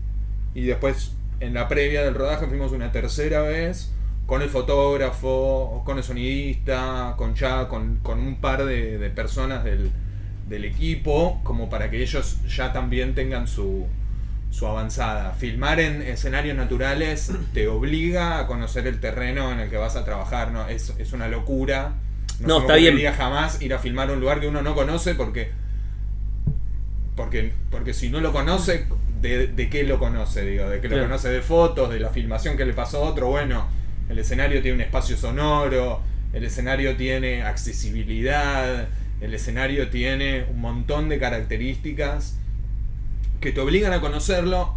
y después en la previa del rodaje fuimos una tercera vez con el fotógrafo, con el sonidista, con ya con, con un par de, de personas del, del equipo, como para que ellos ya también tengan su, su avanzada. Filmar en escenarios naturales te obliga a conocer el terreno en el que vas a trabajar, ¿no? Es, es una locura. No, se me está bien. jamás ir a filmar un lugar que uno no conoce porque. Porque, porque si no lo conoce, ¿de, de qué lo conoce? Digo, de que lo conoce de fotos, de la filmación que le pasó a otro. Bueno, el escenario tiene un espacio sonoro, el escenario tiene accesibilidad, el escenario tiene un montón de características que te obligan a conocerlo,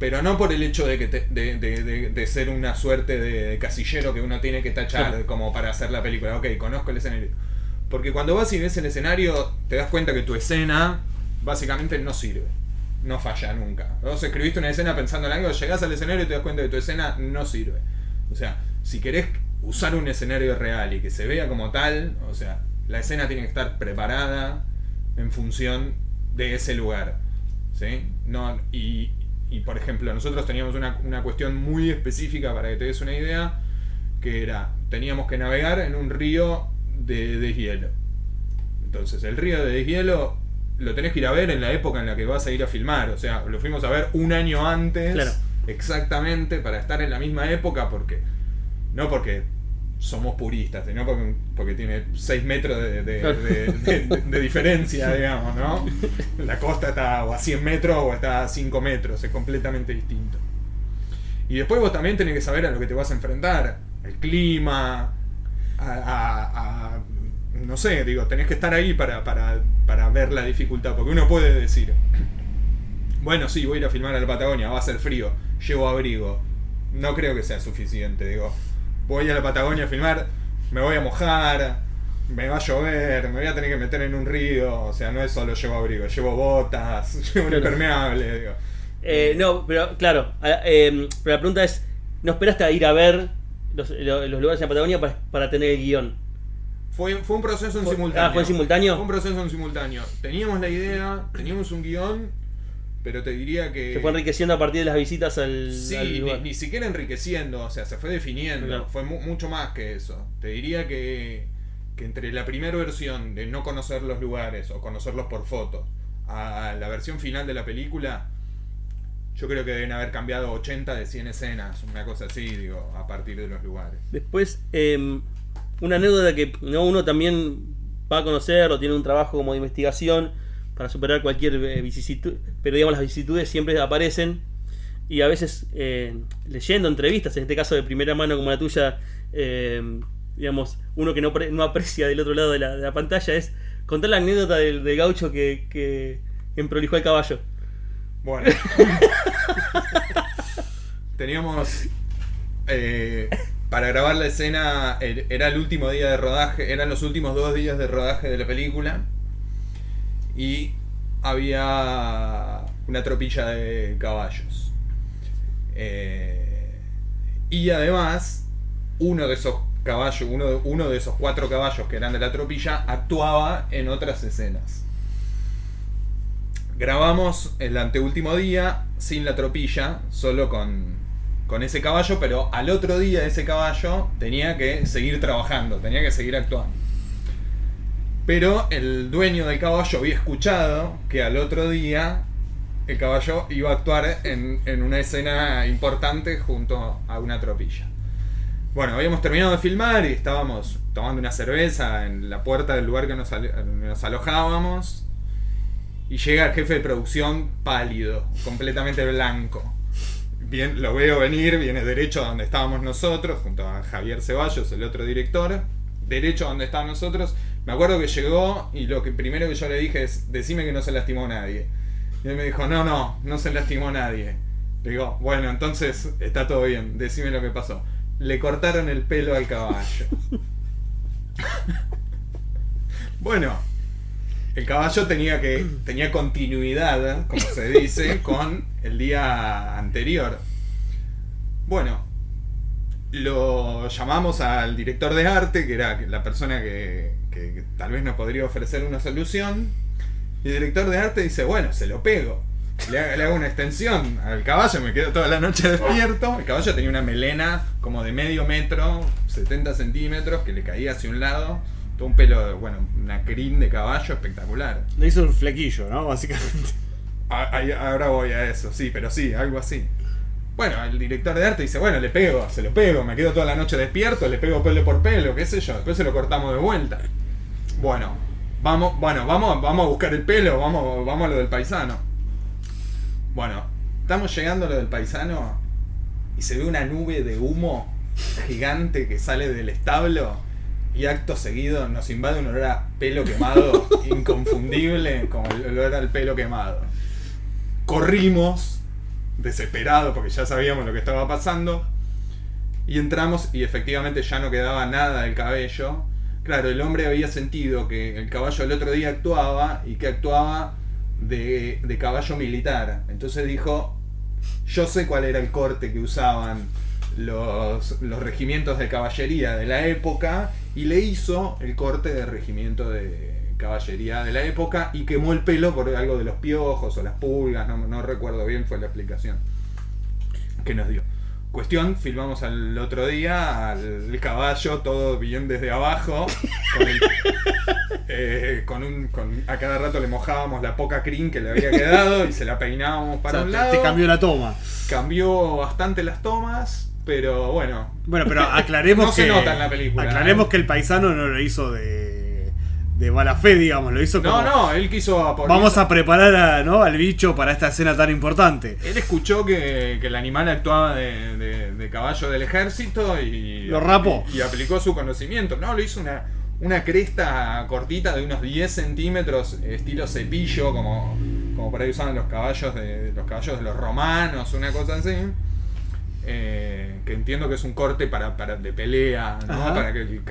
pero no por el hecho de, que te- de, de- de- de ser una suerte de, casillero que uno tiene que tachar Claro. como para hacer la película. Ok, conozco el escenario. Porque cuando vas y ves el escenario, te das cuenta que tu escena básicamente no sirve. No falla nunca. Vos escribiste una escena pensando en algo, llegás al escenario y te das cuenta que tu escena no sirve. O sea, si querés usar un escenario real y que se vea como tal, o sea, la escena tiene que estar preparada en función de ese lugar. ¿sí? No, y, y, por ejemplo, nosotros teníamos una, una cuestión muy específica para que te des una idea, que era, teníamos que navegar en un río de deshielo. Entonces, el río de deshielo lo tenés que ir a ver en la época en la que vas a ir a filmar. O sea, lo fuimos a ver un año antes, Claro. exactamente, para estar en la misma época, porque no porque somos puristas, sino porque, porque tiene 6 metros de, de- Claro. de- de- de diferencia, digamos, ¿no? La costa está o a 100 metros o está a 5 metros, es completamente distinto. Y después vos también tenés que saber a lo que te vas a enfrentar, el clima, a, a- a- no sé, digo, tenés que estar ahí para, para, para ver la dificultad, porque uno puede decir, bueno, sí, voy a ir a filmar a la Patagonia, va a ser frío, llevo abrigo. No creo que sea suficiente, digo, voy a la Patagonia a filmar, me voy a mojar, me va a llover, me voy a tener que meter en un río, o sea, no es solo llevo abrigo, llevo botas, llevo un impermeable, digo. Eh, no, pero claro, eh, pero la pregunta es, ¿no esperaste a ir a ver los, lo- los lugares en Patagonia para, para tener el guion? Fue, fue un proceso en Fue- simultáneo. ah, ¿fue en simultáneo? Fue un proceso en simultáneo. Teníamos la idea, teníamos un guion, pero te diría que. Se fue enriqueciendo a partir de las visitas al, Sí, al ni, siquiera enriqueciendo, o sea, se fue definiendo. Claro. Fue mu- mucho más que eso. Te diría que, que entre la primera versión de no conocer los lugares o conocerlos por foto a la versión final de la película, yo creo que deben haber cambiado 80 de 100 escenas, una cosa así, digo, a partir de los lugares. Después, eh, una anécdota que ¿no? uno también va a conocer o tiene un trabajo como de investigación para superar cualquier eh, vicisitud, pero digamos las vicisitudes siempre aparecen y a veces eh, leyendo entrevistas, en este caso de primera mano como la tuya, eh, digamos, uno que no, no aprecia del otro lado de la, de la pantalla es contar la anécdota del, del gaucho que, que emprolijó al caballo. Bueno. Teníamos. eh, para grabar la escena, er- era el último día de rodaje, eran los últimos dos días de rodaje de la película. Y había una tropilla de caballos. Eh, y además, uno de esos caballos, uno de, uno de esos cuatro caballos que eran de la tropilla, actuaba en otras escenas. Grabamos el anteúltimo día sin la tropilla, solo con, con ese caballo, pero al otro día ese caballo tenía que seguir trabajando, tenía que seguir actuando. Pero el dueño del caballo había escuchado que al otro día el caballo iba a actuar en, una escena importante junto a una tropilla. Bueno, habíamos terminado de filmar y estábamos tomando una cerveza en la puerta del lugar que nos alojábamos. Y llega el jefe de producción pálido, completamente blanco. Bien, lo veo venir, viene derecho a donde estábamos nosotros, junto a Javier Ceballos, el otro director. Derecho a donde estábamos nosotros. Me acuerdo que llegó y lo que primero que yo le dije es, decime que no se lastimó nadie. Y él me dijo, no, no, no se lastimó nadie. Le digo, bueno, entonces está todo bien, decime lo que pasó. Le cortaron el pelo al caballo. bueno, el caballo tenía que tenía continuidad, como se dice, con el día anterior. Bueno, lo llamamos al director de arte, que era la persona que, que- que tal vez nos podría ofrecer una solución. Y el director de arte dice, bueno, se lo pego. Le hago, le hago una extensión al caballo, me quedo toda la noche despierto. El caballo tenía una melena como de medio metro, 70 centímetros, que le caía hacia un lado. Todo un pelo, bueno, una crin de caballo espectacular. Le hizo un flequillo, ¿no? Básicamente. A- ahora voy a eso, sí, pero sí, algo así. Bueno, el director de arte dice, bueno, le pego, se lo pego, me quedo toda la noche despierto, le pego pelo por pelo, qué sé yo, después se lo cortamos de vuelta. Bueno, vamos, bueno, vamos, vamos a buscar el pelo, vamos, vamos a lo del paisano. Bueno, estamos llegando a lo del paisano y se ve una nube de humo gigante que sale del establo y acto seguido nos invade un olor a pelo quemado inconfundible como el olor al pelo quemado. Corrimos, desesperados porque ya sabíamos lo que estaba pasando, y entramos y efectivamente ya no quedaba nada del cabello. Claro, el hombre había sentido que el caballo el otro día actuaba y que actuaba de, de caballo militar. Entonces dijo, yo sé cuál era el corte que usaban los, los regimientos de caballería de la época y le hizo el corte de regimiento de caballería de la época y quemó el pelo por algo de los piojos o las pulgas, no, no recuerdo bien, fue la explicación que nos dio. Cuestión, filmamos al otro día al caballo, todo bien desde abajo. Con, el- eh, con un, con- a cada rato le mojábamos la poca crin que le había quedado y se la peinábamos O para sea, un te- lado. te cambió la toma. Cambió bastante las tomas, pero bueno. Bueno, pero aclaremos No que. se nota en la película, Aclaremos ¿eh? que el paisano no lo hizo de. de mala fe, digamos, lo hizo como. No, no, él quiso Vamos a preparar a, ¿no? al bicho para esta escena tan importante. Él escuchó que, que el animal actuaba de, de- de caballo del ejército y. Lo rapó. Y, y aplicó su conocimiento. No, le hizo una, una cresta cortita de unos 10 centímetros, estilo cepillo, como, como por ahí usaban los caballos de los caballos de los romanos, una cosa así. Eh, que entiendo que es un corte para, para de pelea, para que el,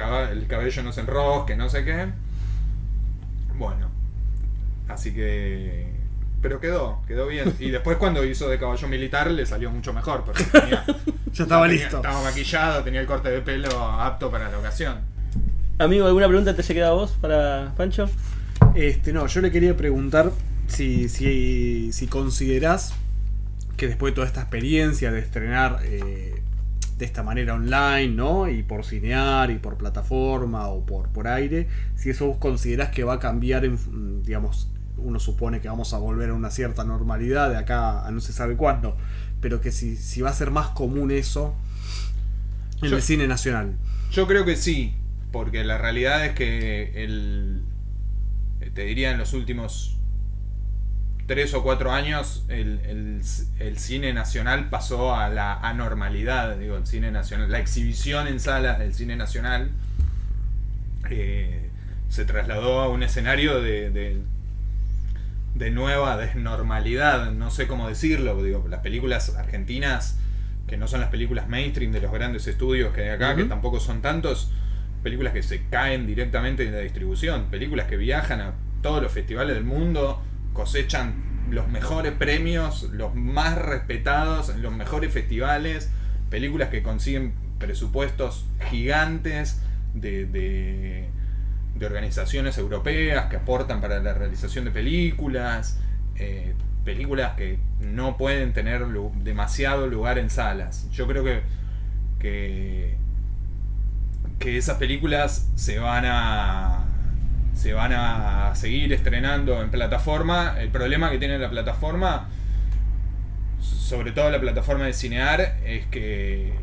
cabello no se enrosque, no sé qué. Bueno, así que. Pero quedó, quedó bien. Y después cuando hizo de caballo militar le salió mucho mejor, porque tenía- Ya estaba tenía- listo. Estaba maquillado, tenía el corte de pelo apto para la ocasión. Amigo, ¿alguna pregunta te haya quedado a vos para Pancho? Este, no, yo le quería preguntar si, si, si considerás que después de toda esta experiencia de estrenar eh, de esta manera online, ¿no? Y por cinear y por plataforma o por, por aire, si eso vos considerás que va a cambiar, en, digamos, uno supone que vamos a volver a una cierta normalidad de acá a no se sabe cuándo, pero que si, si va a ser más común eso en Yo- el cine nacional. Yo creo que sí, porque la realidad es que el, te diría en los últimos tres o cuatro años el, el- el cine nacional pasó a la anormalidad, digo, el cine nacional, la exhibición en salas del cine nacional eh, se trasladó a un escenario de, de, de nueva desnormalidad, no sé cómo decirlo, digo, las películas argentinas que no son las películas mainstream de los grandes estudios que hay acá, que tampoco son tantos, películas que se caen directamente en la distribución, películas que viajan a todos los festivales del mundo, cosechan los mejores premios, los más respetados los mejores festivales, películas que consiguen presupuestos gigantes de, de, organizaciones europeas que aportan para la realización de películas, eh, películas que no pueden tener demasiado lugar en salas. Yo creo que, que esas películas se van a se van a seguir estrenando en plataforma. El problema que tiene la plataforma, sobre todo la plataforma de Cinear, es que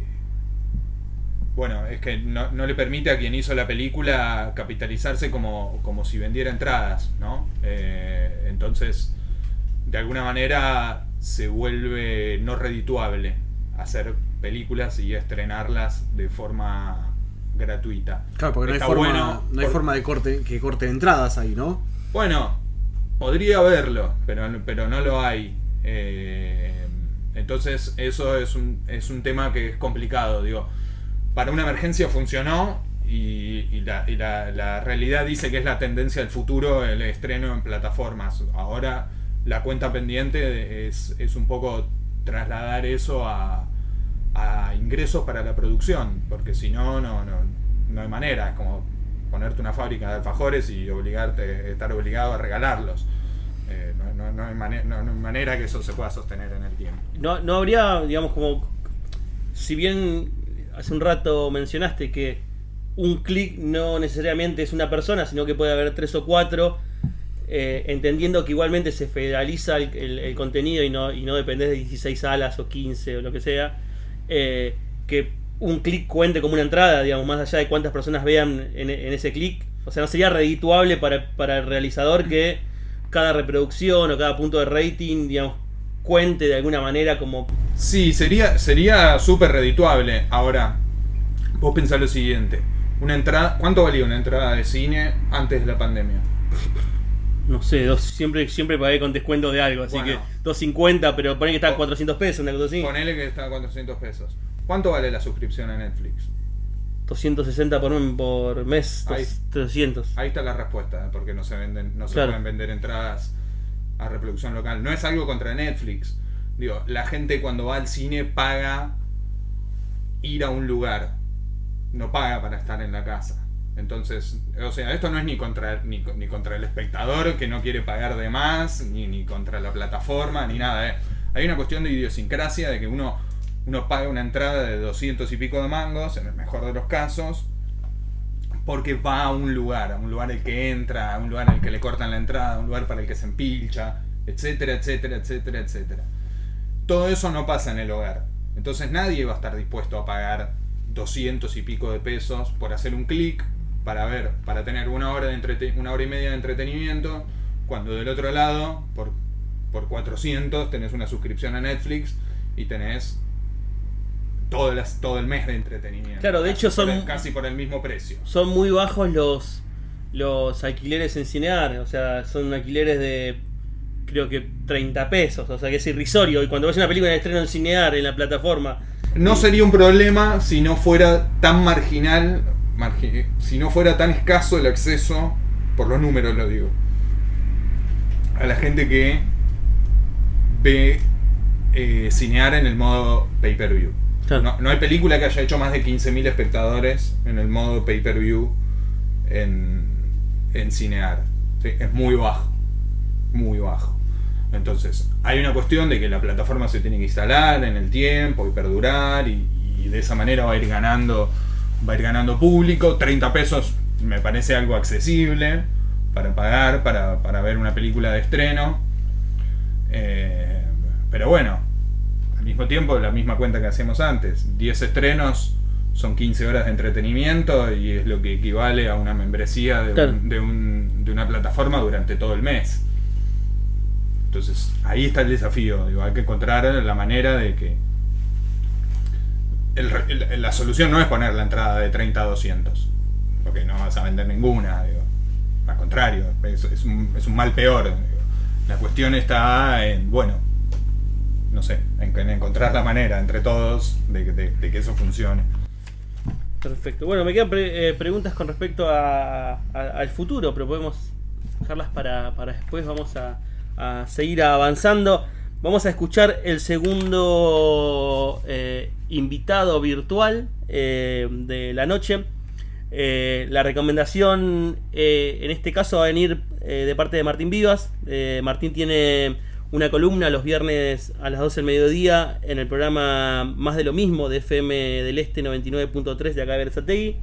bueno, es que no, no le permite a quien hizo la película capitalizarse como, como si vendiera entradas, ¿no? Eh, entonces, de alguna manera se vuelve no redituable hacer películas y estrenarlas de forma gratuita. Claro, porque no hay, forma, bueno no hay por- forma de corte que corte entradas ahí, ¿no? Bueno, podría haberlo, pero, pero no lo hay. Eh, entonces eso es un, es un tema que es complicado. Digo, para una emergencia funcionó y, y la, y la- la realidad dice que es la tendencia del futuro el estreno en plataformas. Ahora la cuenta pendiente es, es un poco trasladar eso a, a ingresos para la producción, porque si no, no, no, no hay manera. Es como ponerte una fábrica de alfajores y obligarte, estar obligado a regalarlos. Eh, no, no- no hay no- no hay manera que eso se pueda sostener en el tiempo. No, no habría, digamos, como. Si bien hace un rato mencionaste que un clic no necesariamente es una persona, sino que puede haber tres o cuatro, eh, entendiendo que igualmente se federaliza el, el- contenido y no, y no depende de 16 salas o 15 o lo que sea, eh, que un clic cuente como una entrada, digamos, más allá de cuántas personas vean en, en ese clic. O sea, no sería redituable para, para el realizador que cada reproducción o cada punto de rating, digamos, cuente de alguna manera como Sí, sería sería súper redituable. Ahora, vos pensás lo siguiente. Una entrada, ¿Cuánto valía una entrada de cine antes de la pandemia? No sé, dos, siempre, siempre pagué con descuento de algo, así Bueno. que 250, pero ponen que está a 400 pesos, una cosa así. Ponele que está a 400 pesos. ¿Cuánto vale la suscripción a Netflix? 260 por, por mes, Ahí. 300. Ahí está la respuesta, porque no se venden, no se Claro. pueden vender entradas a reproducción local. No es algo contra Netflix. Digo, la gente cuando va al cine paga ir a un lugar. No paga para estar en la casa. Entonces, o sea, esto no es ni contra, ni, ni contra el espectador que no quiere pagar de más, ni, ni contra la plataforma, ni nada. ¿eh? Hay una cuestión de idiosincrasia de que uno, uno paga una entrada de 200 y pico de mangos, en el mejor de los casos, porque va a un lugar, a un lugar al que entra, a un lugar al que le cortan la entrada, a un lugar para el que se empilcha, etcétera, etcétera, etcétera, etcétera. Todo eso no pasa en el hogar. Entonces nadie va a estar dispuesto a pagar 200 y pico de pesos por hacer un clic para ver, para tener una hora, de una hora y media de entretenimiento, cuando del otro lado, por, por 400, tenés una suscripción a Netflix y tenés todo, las, todo el mes de entretenimiento. Claro, de Casi hecho por son- el- casi por el mismo precio. Son muy bajos los, los alquileres en Cinear. O sea, son alquileres de creo que 30 pesos. O sea, que es irrisorio. Y cuando ves una película en estreno en Cinear, en la plataforma, No sería un problema si no fuera tan marginal, margi- si no fuera tan escaso el acceso, por los números lo digo, a la gente que ve eh, cinear en el modo pay-per-view. Claro. No, no hay película que haya hecho más de 15.000 espectadores en el modo pay-per-view en, en cinear. Sí, es muy bajo, muy bajo. Entonces, hay una cuestión de que la plataforma se tiene que instalar en el tiempo y perdurar y, y de esa manera va a ir ganando va a ir ganando público. 30 pesos me parece algo accesible para pagar para, para ver una película de estreno. Eh, pero bueno, al mismo tiempo la misma cuenta que hacíamos antes. 10 estrenos son 15 horas de entretenimiento y es lo que equivale a una membresía de, Claro. un- de un- de una plataforma durante todo el mes. Entonces, ahí está el desafío. digo, hay que encontrar la manera de que. La solución no es poner la entrada de 30 a 200, porque no vas a vender ninguna. digo. Al contrario, es, un, es un mal peor. digo. La cuestión está en, bueno, no sé, en, en encontrar la manera entre todos de, que- eso funcione. Perfecto. Bueno, me quedan eh, preguntas con respecto a, a- al futuro, pero podemos dejarlas para, para después. Vamos a, a seguir avanzando. Vamos a escuchar el segundo eh, invitado virtual eh, de la noche. Eh, la recomendación en este caso va a venir de parte de Martín Vivas. Martín tiene una columna los viernes a las 12 del mediodía en el programa Más de lo mismo de FM del Este 99.3 de acá de.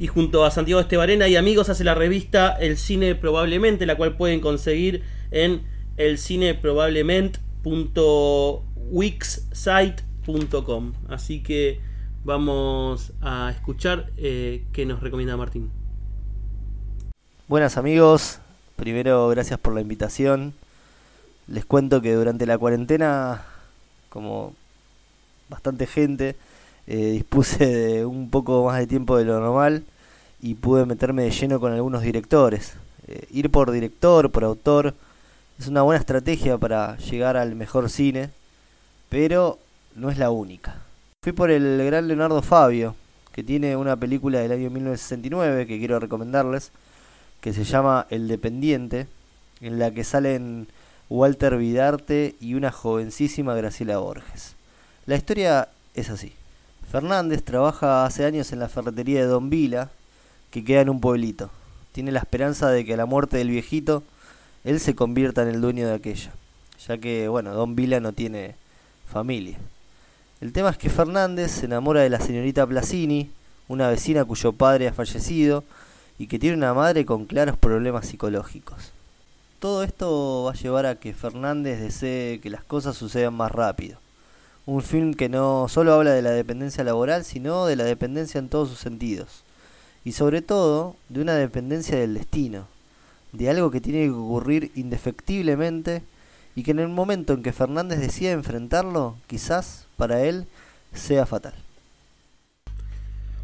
Y junto a Santiago Estebarena y amigos hace la revista El Cine Probablemente, la cual pueden conseguir en elcineprobablemente.wixsite.com. Así que vamos a escuchar eh, qué nos recomienda Martín. Buenas amigos, primero gracias por la invitación. Les cuento que durante la cuarentena, como bastante gente, eh, dispuse de un poco más de tiempo de lo normal y pude meterme de lleno con algunos directores. Eh, ir por director, por autor, es una buena estrategia para llegar al mejor cine, pero no es la única. Fui por el gran Leonardo Fabio, que tiene una película del año 1969 que quiero recomendarles, que se llama El Dependiente, en la que salen Walter Vidarte y una jovencísima Graciela Borges. La historia es así. Fernández trabaja hace años en la ferretería de Don Vila, que queda en un pueblito. Tiene la esperanza de que a la muerte del viejito, él se convierta en el dueño de aquella, ya que, bueno, Don Vila no tiene familia. El tema es que Fernández se enamora de la señorita Placini, una vecina cuyo padre ha fallecido y que tiene una madre con claros problemas psicológicos. Todo esto va a llevar a que Fernández desee que las cosas sucedan más rápido. Un film que no solo habla de la dependencia laboral, sino de la dependencia en todos sus sentidos. Y sobre todo, de una dependencia del destino, de algo que tiene que ocurrir indefectiblemente y que en el momento en que Fernández decida enfrentarlo, quizás para él sea fatal.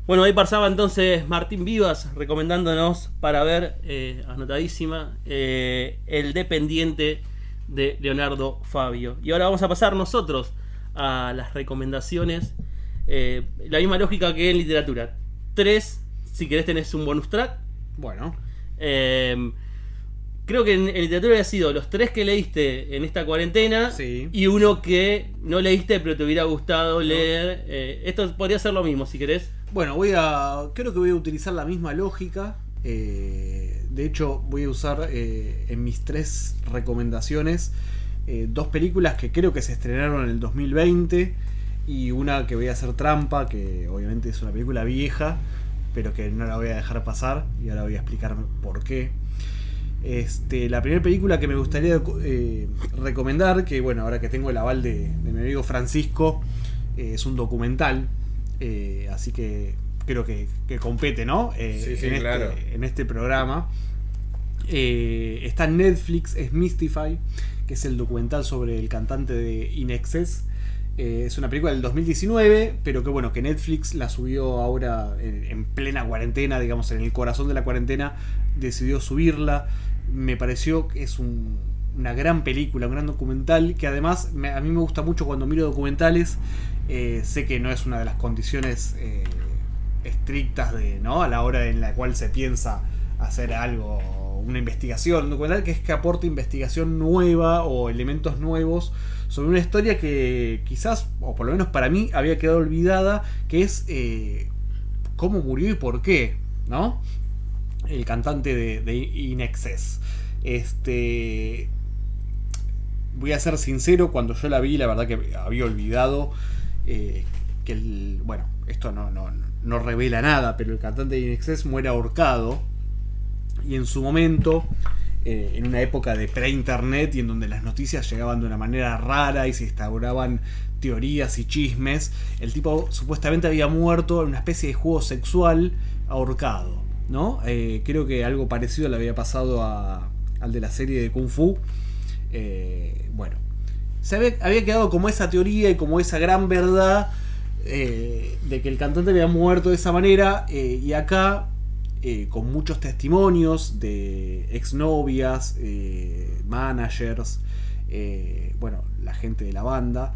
Bueno, ahí pasaba entonces Martín Vivas recomendándonos para ver, eh, anotadísima, eh, El Dependiente de Leonardo Fabio. Y ahora vamos a pasar nosotros a las recomendaciones Eh, la misma lógica que en literatura. Tres, si querés tenés un bonus track. Bueno, Eh, creo que en, en literatura había sido los tres que leíste en esta cuarentena Sí. y uno que no leíste pero te hubiera gustado leer. Eh, esto podría ser lo mismo si querés. Bueno, voy a. Creo que voy a utilizar la misma lógica. Eh, de hecho, voy a usar eh, en mis tres recomendaciones dos películas que creo que se estrenaron en el 2020 y una que voy a hacer trampa, que obviamente es una película vieja, pero que no la voy a dejar pasar y ahora voy a explicar por qué. Este, la primera película que me gustaría eh, recomendar, que bueno, ahora que tengo el aval de, de mi amigo Francisco, eh, es un documental, eh, así que creo que, que compete, ¿no? Eh, Sí, sí, en, claro. este, en este programa. Está en Netflix, es Mystify, que es el documental sobre el cantante de In Excess. Eh, es una película del 2019, pero que bueno, que Netflix la subió ahora en, en plena cuarentena, digamos, en el corazón de la cuarentena, decidió subirla. Me pareció que es un- una gran película, un gran documental, que además me- a mí me gusta mucho cuando miro documentales. eh, sé que no es una de las condiciones eh, estrictas de, ¿no? A la hora en la cual se piensa hacer algo, una investigación, un documental que es que aporte investigación nueva o elementos nuevos sobre una historia que quizás, o por lo menos para mí, había quedado olvidada, que es eh, cómo murió y por qué, ¿no? El cantante de, de. Este. Voy a ser sincero, cuando yo la vi, la verdad que había olvidado eh, que el. Bueno, esto no, no, no revela nada, pero el cantante de In Excess muere ahorcado. Y en su momento, eh, en una época de pre-internet y en donde las noticias llegaban de una manera rara y se instauraban teorías y chismes, el tipo supuestamente había muerto en una especie de juego sexual ahorcado. ¿No? Eh, creo que algo parecido le había pasado a- al de la serie de Kung Fu. Eh, bueno, se había, quedado como esa teoría y como esa gran verdad eh, de que el cantante había muerto de esa manera y acá con muchos testimonios de exnovias, managers, bueno, la gente de la banda,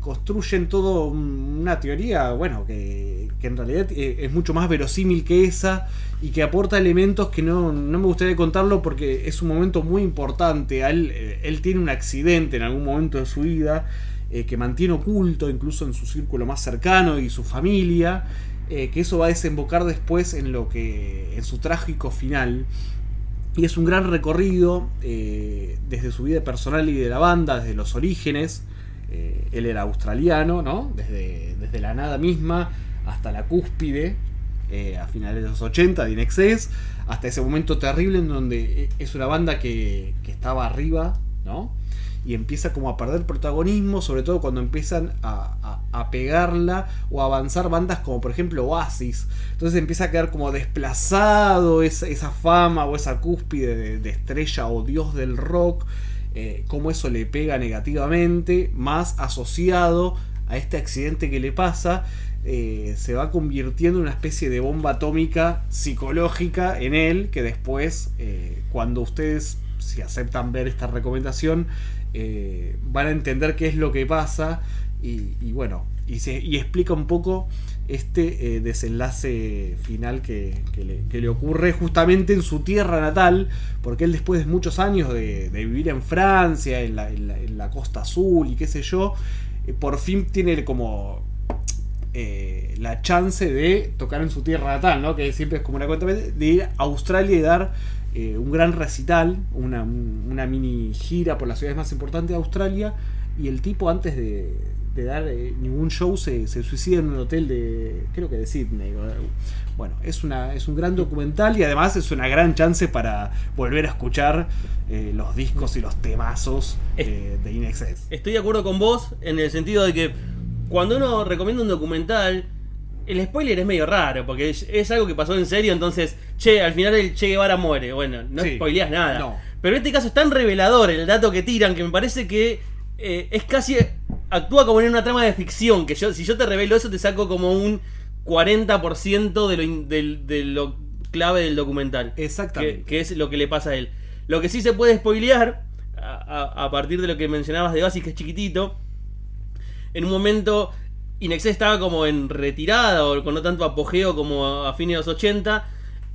construyen todo un- una teoría, bueno, que, en realidad es mucho más verosímil que esa y que aporta elementos que no, no me gustaría contarlo porque es un momento muy importante. Él, eh, él tiene un accidente en algún momento de su vida eh, que mantiene oculto, incluso en su círculo más cercano y su familia, eh, que eso va a desembocar después en lo que. en su trágico final. Y es un gran recorrido desde su vida personal y de la banda, desde los orígenes. Él era australiano, ¿no? Desde, desde la nada misma hasta la cúspide, eh, a finales de los 80, de hasta ese momento terrible en donde eh, es una banda que, que estaba arriba, ¿no? Y empieza como a perder protagonismo, sobre todo cuando empiezan a, a- pegarla o a avanzar bandas como por ejemplo Oasis. Entonces empieza a quedar como desplazado esa, esa fama o esa cúspide de, de estrella o dios del rock, eh, cómo eso le pega negativamente, más asociado a este accidente que le pasa, eh, se va convirtiendo en una especie de bomba atómica psicológica en él, que después, eh, cuando ustedes, si aceptan ver esta recomendación, eh, van a entender qué es lo que pasa y, bueno, y, se, y explica un poco este desenlace final que, que le, ocurre justamente en su tierra natal, porque él después de muchos años de, vivir en Francia, en la, en la- en la costa azul y qué sé yo, por fin tiene como eh, la chance de tocar en su tierra natal, ¿no? que siempre es como una cuenta de ir a Australia y dar eh, un gran recital, una, un- una mini gira por las ciudades más importantes de Australia, y el tipo antes de, de dar eh, ningún show se, se suicida en un hotel de, creo que de Sydney. Bueno, es, una, es un gran documental y además es una gran chance para volver a escuchar los discos y los temazos de Inexcess. Estoy de acuerdo con vos en el sentido de que cuando uno recomienda un documental, el spoiler es medio raro, porque es, es algo que pasó en serio, entonces, che, al final el Che Guevara muere. Bueno, no Sí. spoileás nada. No. Pero en este caso es tan revelador el dato que tiran que me parece que eh, es casi. actúa como en una trama de ficción. Que yo, si yo te revelo eso, te saco como un 40% de lo, in- de lo clave del documental. Exactamente. Que, que es lo que le pasa a él. Lo que sí se puede spoilear, a, a- a partir de lo que mencionabas de Basi, que es chiquitito, en un momento Inexcess estaba como en retirada o con no tanto apogeo como a fines de los 80.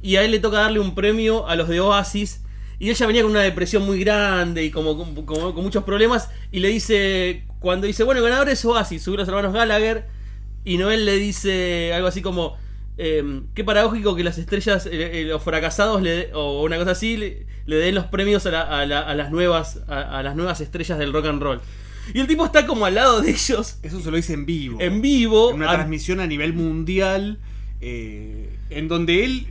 Y a él le toca darle un premio a los de Oasis. Y ella venía con una depresión muy grande y como, con muchos problemas. Y le dice, cuando dice, bueno, el ganador es Oasis, subió los hermanos Gallagher. Y Noel le dice algo así como, eh, qué paradójico que las estrellas, eh, eh, los fracasados, le, o una cosa así, le, le den los premios a, la- a la- a las nuevas, a, a las nuevas estrellas del rock and roll. Y el tipo está como al lado de ellos, Eso se lo dice en vivo. en vivo. En una a- transmisión a nivel mundial. eh, en donde él.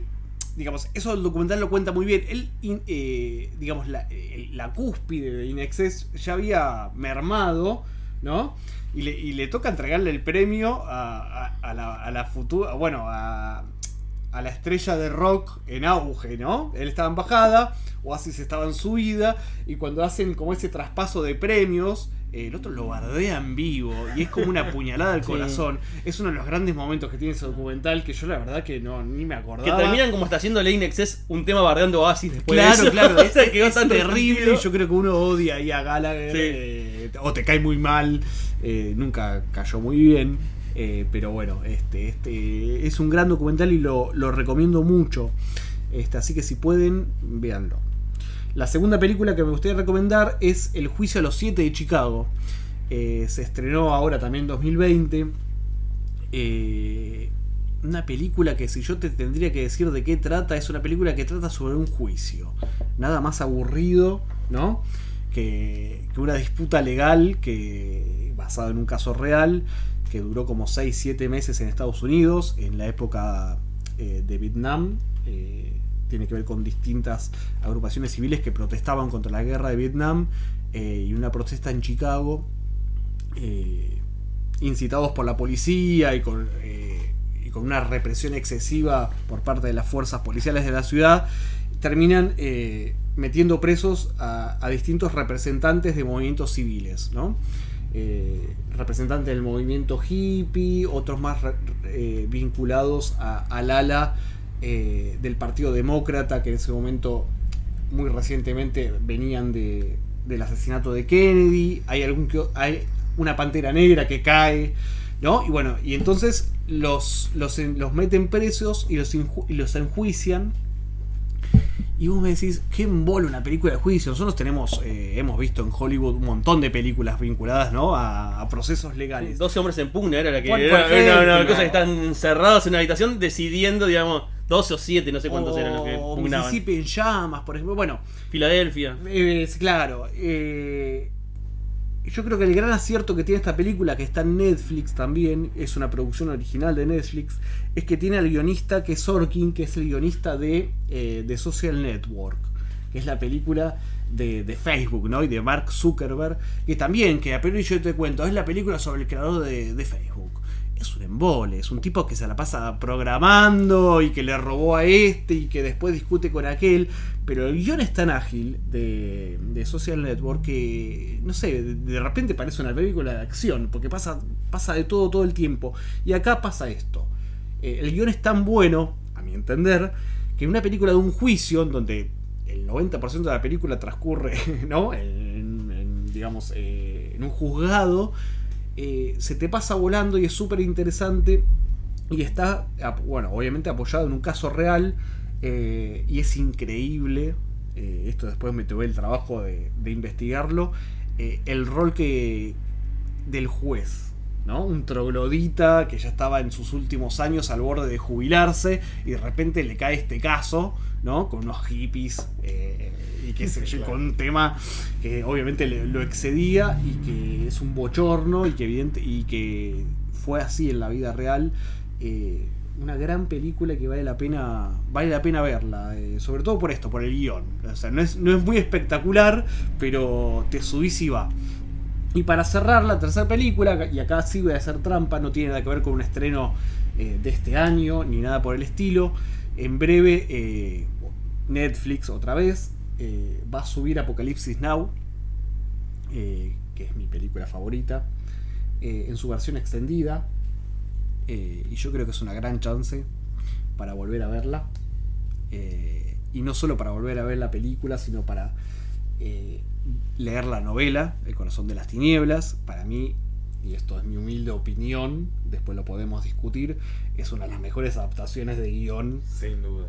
Digamos, eso el documental lo cuenta muy bien. Él, in- eh, digamos, la, la cúspide de Inexcess ya había mermado, ¿no? Y le, y le toca entregarle el premio a, a- a la, futura. Bueno, a, a la estrella de rock en auge, ¿no? Él estaba en bajada, Oasis estaba en subida, y cuando hacen como ese traspaso de premios, el otro lo bardea en vivo, y es como una puñalada al Sí. corazón. Es uno de los grandes momentos que tiene ese documental que yo la verdad que no ni me acordaba. que terminan como está haciendo Lane Excess un tema bardeando Oasis después Claro, de eso. claro, O sea, es, es terrible. Yo creo que uno odia ahí a Gallagher, Sí. eh, o te cae muy mal. eh, nunca cayó muy bien. eh, pero bueno, este, este es un gran documental y lo, lo recomiendo mucho. Este, así que si pueden, véanlo. La segunda película que me gustaría recomendar es El juicio a los siete de Chicago. Eh, se estrenó ahora también en 2020. Eh, una película que si yo te tendría que decir de qué trata, es una película que trata sobre un juicio. Nada más aburrido, ¿no? Que, que una disputa legal que basada en un caso real que duró como 6-7 meses en Estados Unidos, en la época eh, de Vietnam. Tiene que ver con distintas agrupaciones civiles que protestaban contra la guerra de Vietnam eh, y una protesta en Chicago eh, incitados por la policía y con, eh, y con una represión excesiva por parte de las fuerzas policiales de la ciudad, terminan eh, metiendo presos a, distintos representantes de movimientos civiles, representantes del movimiento hippie, otros más vinculados a- al ala eh, del Partido Demócrata, que en ese momento, muy recientemente, venían de, del asesinato de Kennedy. Hay, algún que, hay una pantera negra que cae, ¿no? Y bueno, y entonces los, los, los meten presos y los, inju- y los enjuician. Y vos me decís, qué embole una película de juicio. Nosotros tenemos, eh, hemos visto en Hollywood un montón de películas vinculadas, ¿no? A, a procesos legales. 12 hombres en pugna era la que era por una, una ejemplo. cosa que están encerrados en una habitación decidiendo, digamos, 12 o 7, no sé cuántos eran los que pugnaban. Mississippi en llamas, por ejemplo. Bueno, Filadelfia. Es claro. eh, yo creo que el gran acierto que tiene esta película, que está en Netflix también, es una producción original de Netflix, es que tiene al guionista que es Sorkin, que es el guionista de, eh, de Social Network, que es la película de, de Facebook, ¿no? Y de Mark Zuckerberg, que también, que a y yo te cuento, es la película sobre el creador de, de Facebook. Es un embole, es un tipo que se la pasa programando y que le robó a este y que después discute con aquel. Pero el guion es tan ágil de, de Social Network que, no sé, de, repente parece una película de acción, porque pasa, pasa de todo todo el tiempo. Y acá pasa esto. Eh, el guion es tan bueno, a mi entender, que una película de un juicio, en donde el 90% de la película transcurre, ¿no? En, en, digamos, eh, en un juzgado, eh, se te pasa volando y es súper interesante. Y está, bueno, obviamente apoyado en un caso real. eh, y es increíble. eh, esto después me tuve el trabajo de, de investigarlo. el rol que. del juez. ¿no? Un troglodita que ya estaba en sus últimos años al borde de jubilarse. Y de repente le cae este caso. ¿no? Con unos hippies. eh, y que se con un tema que obviamente le- lo excedía y que es un bochorno y que evidente y que fue así en la vida real eh, una gran película que vale la pena vale la pena verla eh, sobre todo por esto por el guion. O sea no es, no es muy espectacular pero te subís y va. Y para cerrar la tercera película y acá sí voy a hacer trampa no tiene nada que ver con un estreno eh, de este año ni nada por el estilo en breve eh, Netflix otra vez eh, va a subir Apocalipsis Now, eh, que es mi película favorita, eh, en su versión extendida. y yo creo que es una gran chance para volver a verla. y no solo para volver a ver la película, sino para leer la novela, El corazón de las tinieblas. Para mí y esto es mi humilde opinión, después lo podemos discutir, es una de las mejores adaptaciones de guion Sin duda.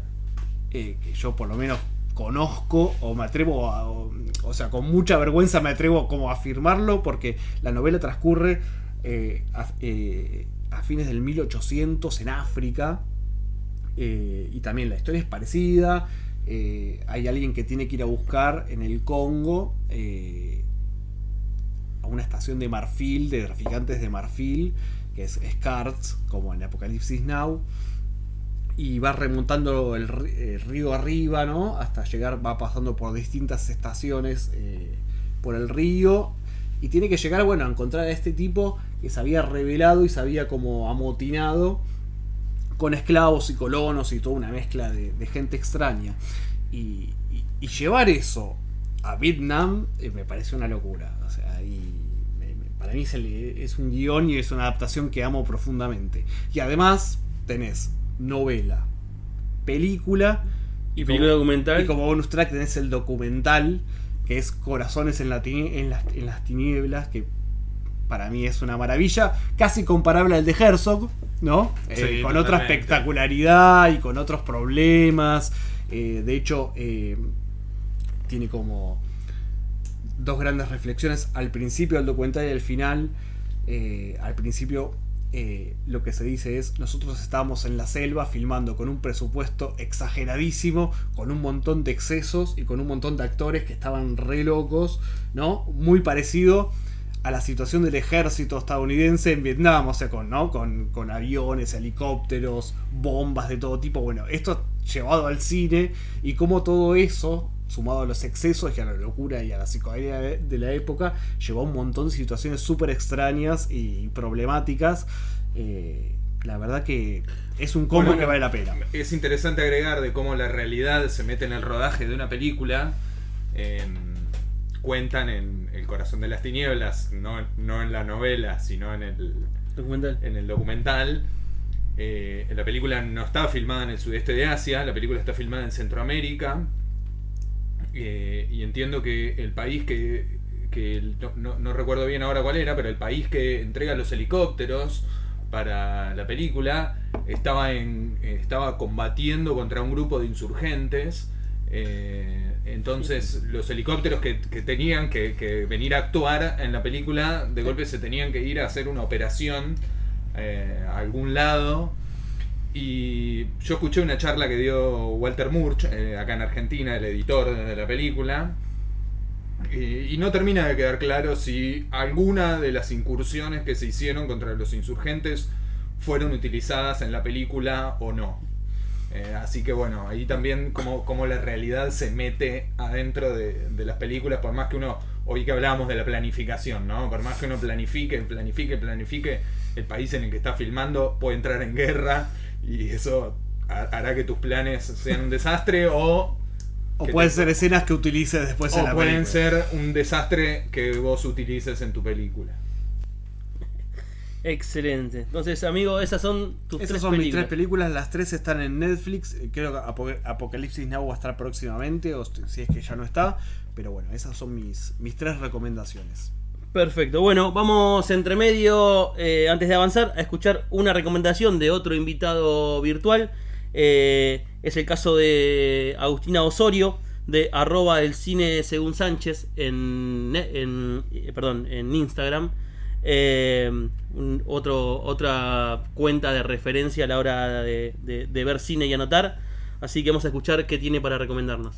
que yo por lo menos conozco o me atrevo a, o, sea, con mucha vergüenza me atrevo como a afirmarlo porque la novela transcurre eh, a, eh, a fines del 1800 en África eh, y también la historia es parecida. hay alguien que tiene que ir a buscar en el Congo a una estación de marfil, de traficantes de marfil, que es Scarts, como en Apocalipsis Now y va remontando el, eh, río arriba, ¿no? Hasta llegar, va pasando por distintas estaciones eh, por el río. Y tiene que llegar, bueno, a encontrar a este tipo que se había revelado y se había como amotinado con esclavos y colonos y toda una mezcla de, gente extraña. Y, llevar eso a Vietnam eh, me parece una locura. O sea, y para mí es, es un guion y es una adaptación que amo profundamente. Y además tenés novela, película Y como- película documental. y como bonus track tenés el documental que es Corazones en, la en, las, en las tinieblas, que para mí es una maravilla, casi comparable al de Herzog, ¿no? Eh, con otra espectacularidad y con otros problemas. Eh, de hecho, eh, tiene como dos grandes reflexiones al principio del documental y al final. Al principio eh, lo que se dice es, nosotros estábamos en la selva filmando con un presupuesto exageradísimo, con un montón de excesos y con un montón de actores que estaban re locos, ¿no? Muy parecido a la situación del ejército estadounidense en Vietnam, o sea, con, ¿no? con, con aviones, helicópteros, bombas de todo tipo. Bueno, esto llevado al cine y cómo todo eso, sumado a los excesos y a la locura y a la psicodelia de, de la época, llevó a un montón de situaciones súper extrañas y problemáticas. Eh, la verdad que es un combo Bueno, que vale la pena. Es interesante agregar de cómo la realidad se mete en el rodaje de una película. En- cuentan en El corazón de las tinieblas, no, no en la novela, sino en el, Documental. en el documental. Eh, la película no está filmada en el sudeste de Asia, la película está filmada en Centroamérica. Eh, y entiendo que el país que, que el- no, no- no recuerdo bien ahora cuál era, pero el país que entrega los helicópteros para la película estaba, en, estaba combatiendo contra un grupo de insurgentes. Eh, entonces los helicópteros que, que tenían que, que venir a actuar en la película, de golpe se tenían que ir a hacer una operación eh, a algún lado. Y yo escuché una charla que dio Walter Murch, eh, acá en Argentina, el editor de la película, y, no termina de quedar claro si alguna de las incursiones que se hicieron contra los insurgentes fueron utilizadas en la película o no. Eh, así que bueno, ahí también como, como la realidad se mete adentro de, de las películas, por más que uno, hoy que hablábamos de la planificación, ¿no? Por más que uno planifique, planifique, planifique, el país en el que está filmando puede entrar en guerra y eso ha- hará que tus planes sean un desastre o... O pueden te- ser escenas que utilices después en o la pueden película. ser un desastre que vos utilices en tu película. Excelente. Entonces, amigo, esas son tus Esas tres son mis tres películas, las tres están en Netflix. eh, Creo que Apo- Apocalipsis Now va a estar próximamente, o si es que ya no está. Pero bueno, esas son mis, mis tres recomendaciones. Perfecto. Bueno, vamos entre medio, eh, antes de avanzar, a escuchar una recomendación de otro invitado virtual. Eh, es el caso de Agustina Osorio, de arroba el cine según Sánchez en, en, eh, perdón, en Instagram. Eh, un- otro, otra cuenta de referencia a la hora de- de ver cine y anotar. Así que vamos a escuchar qué tiene para recomendarnos.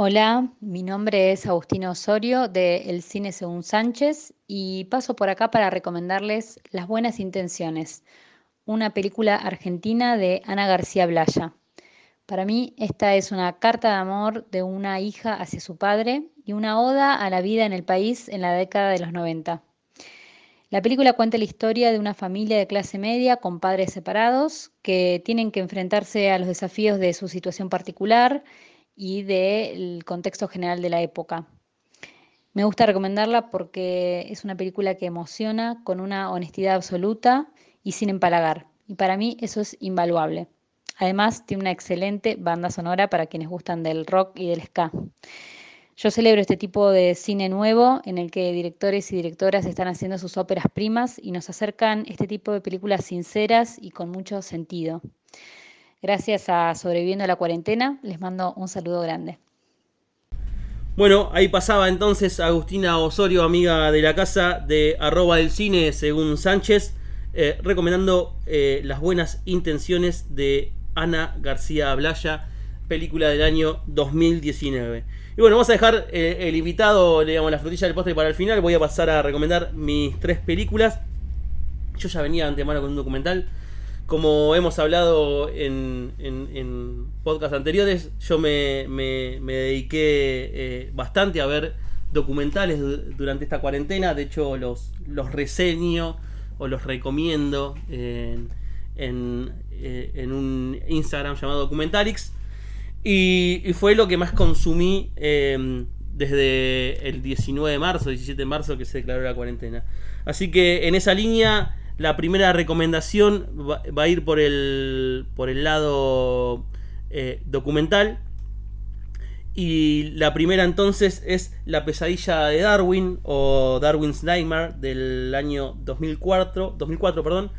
Hola, mi nombre es Agustina Osorio de El Cine Según Sánchez y paso por acá para recomendarles Las Buenas Intenciones, una película argentina de Ana García Blaya. Para mí esta es una carta de amor de una hija hacia su padre y una oda a la vida en el país en la década de los 90. La película cuenta la historia de una familia de clase media con padres separados que tienen que enfrentarse a los desafíos de su situación particular y del contexto general de la época. Me gusta recomendarla porque es una película que emociona con una honestidad absoluta y sin empalagar. Y para mí eso es invaluable. Además, tiene una excelente banda sonora para quienes gustan del rock y del ska. Yo celebro este tipo de cine nuevo en el que directores y directoras están haciendo sus óperas primas y nos acercan este tipo de películas sinceras y con mucho sentido. Gracias a Sobreviviendo a la Cuarentena, les mando un saludo grande. Bueno, ahí pasaba entonces Agustina Osorio, amiga de la casa de arroba del cine según Sánchez, eh, recomendando eh, las buenas intenciones de Ana García Blaya, película del año 2019. Y bueno, vamos a dejar eh, el invitado, digamos, la frutilla del postre para el final. Voy a pasar a recomendar mis tres películas. Yo ya venía antemano con un documental como hemos hablado en, en, podcasts anteriores, yo me, dediqué eh, bastante a ver documentales durante esta cuarentena. De hecho, los, los reseño o los recomiendo en, en, eh, un Instagram llamado Documentalix. Y, fue lo que más consumí em, desde el 19 de marzo, 17 de marzo que se declaró la cuarentena. Así que en esa línea la primera recomendación va, a ir por el, por el lado eh, documental. Y la primera entonces es La pesadilla de Darwin o Darwin's Nightmare del año 2004, 2004 perdón,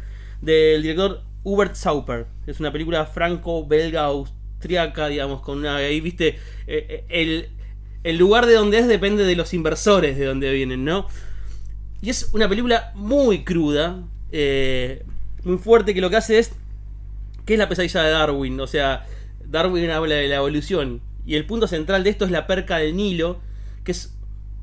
del director Hubert Sauper. Es una película franco-belga austriaca, digamos, con una... Ahí viste, eh, eh, el, el lugar de donde es depende de los inversores de donde vienen, ¿no? Y es una película muy cruda, eh, muy fuerte que lo que hace es. ¿Qué es la pesadilla de Darwin? O sea, Darwin habla de la evolución. Y el punto central de esto es la perca del Nilo, que es.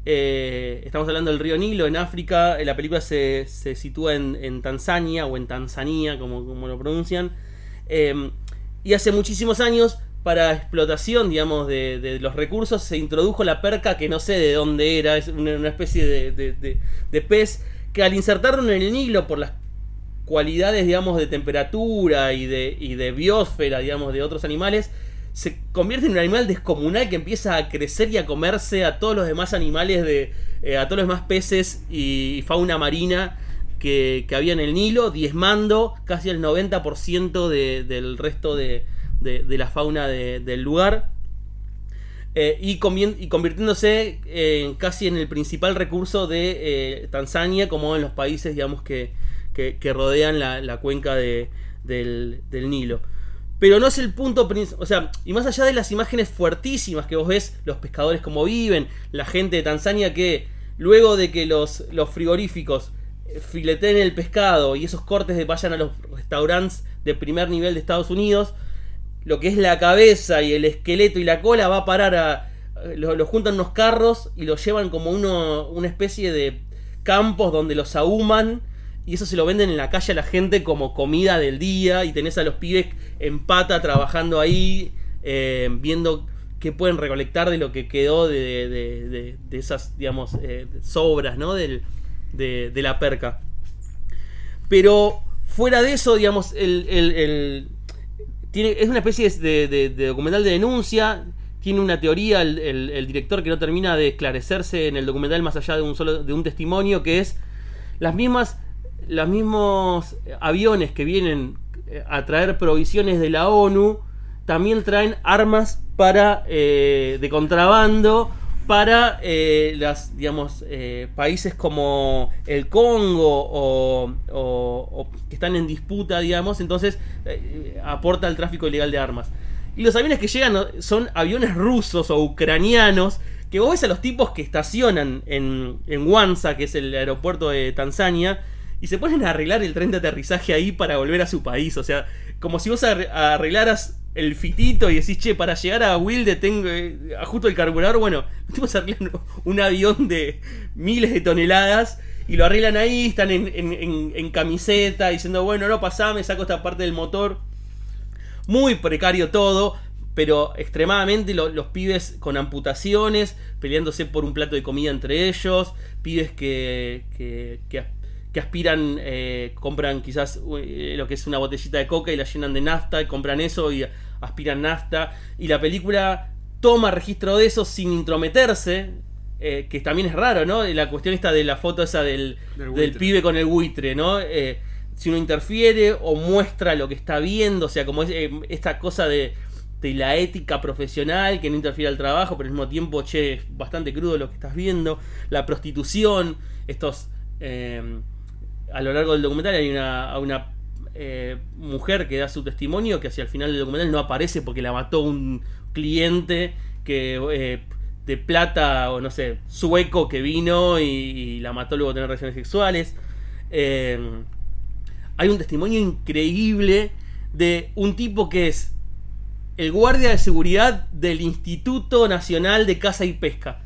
Eh, estamos hablando del río Nilo en África. La película se, se sitúa en, Tanzania o en Tanzania, como, como lo pronuncian. Em, y hace muchísimos años, para explotación, digamos, de, los recursos, se introdujo la perca que no sé de dónde era. Es una, especie de, de pez que al insertarlo en el Nilo por las cualidades, digamos, de temperatura y de, y de biosfera, digamos, de otros animales, se convierte en un animal descomunal que empieza a crecer y a comerse a todos los demás animales, de, eh, a todos los demás peces y fauna marina que, había en el Nilo, diezmando casi el 90% del resto de, la fauna del lugar. Eh, y, convirtiéndose en casi en el principal recurso de eh, Tanzania, como en los países digamos que, rodean la, cuenca del, Nilo. Pero no es el punto principal, o sea, y más allá de las imágenes fuertísimas que vos ves, los pescadores como viven, la gente de Tanzania que luego de que los, los frigoríficos eh, fileteen el pescado y esos cortes de vayan a los restaurantes de primer nivel de Estados Unidos, lo que es la cabeza y el esqueleto y la cola va a parar a... Lo, juntan unos carros y lo llevan como uno, una especie de campos donde los ahuman y eso se lo venden en la calle a la gente como comida del día y tenés a los pibes en pata trabajando ahí eh, viendo qué pueden recolectar de lo que quedó de, esas, digamos, eh, sobras, ¿no? de, la perca. Pero fuera de eso, digamos, el, es una especie de, documental de denuncia. Tiene una teoría el, director que no termina de esclarecerse en el documental más allá de un solo de un testimonio que es las mismas los mismos aviones que vienen eh, a traer provisiones de la ONU también traen armas para eh, de contrabando para eh, las, digamos, eh, países como el Congo o, que están en disputa, digamos, entonces eh, aporta al tráfico ilegal de armas. Y los aviones que llegan son aviones rusos o ucranianos, que vos ves a los tipos que estacionan en, en Wanza, que es el aeropuerto de Tanzania, y se ponen a arreglar el tren de aterrizaje ahí para volver a su país. O sea, como si vos arreglaras el fitito y decís, che, para llegar a Wilde tengo eh, ajusto el carburador. Bueno, tenemos arreglan un avión de miles de toneladas y lo arreglan ahí, están en, camiseta diciendo, bueno, no pasame, saco esta parte del motor. Muy precario todo, pero extremadamente los pibes con amputaciones, peleándose por un plato de comida entre ellos, pibes que, que aspiran, eh, compran quizás eh, lo que es una botellita de coca y la llenan de nafta y compran eso y aspiran nafta. Y la película toma registro de eso sin intrometerse, eh, que también es raro, ¿no? La cuestión esta de la foto esa del, del, pibe con el buitre, ¿no? si uno interfiere o muestra lo que está viendo, o sea, como esta cosa de, de la ética profesional que no interfiere al trabajo, pero al mismo tiempo, che, es bastante crudo lo que estás viendo. La prostitución, estos. eh, a lo largo del documental hay una, una eh, mujer que da su testimonio que hacia el final del documental no aparece porque la mató un cliente que eh, de plata o no sé, sueco que vino y, y la mató luego de tener relaciones sexuales. Eh, hay un testimonio increíble de un tipo que es el guardia de seguridad del Instituto Nacional de Caza y Pesca.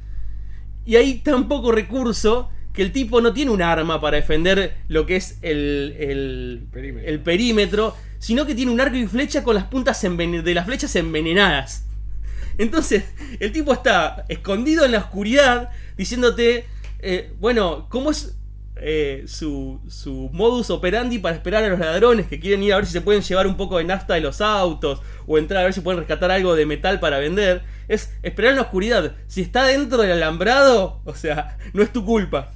Y hay tan poco recurso que el tipo no tiene un arma para defender lo que es el, el, Perímetro. el perímetro, sino que tiene un arco y flecha con las puntas de las flechas envenenadas. Entonces, el tipo está escondido en la oscuridad diciéndote, eh, bueno, ¿cómo es eh, su, su modus operandi para esperar a los ladrones que quieren ir a ver si se pueden llevar un poco de nafta de los autos o entrar a ver si pueden rescatar algo de metal para vender? Es esperar en la oscuridad. Si está dentro del alambrado, o sea, no es tu culpa.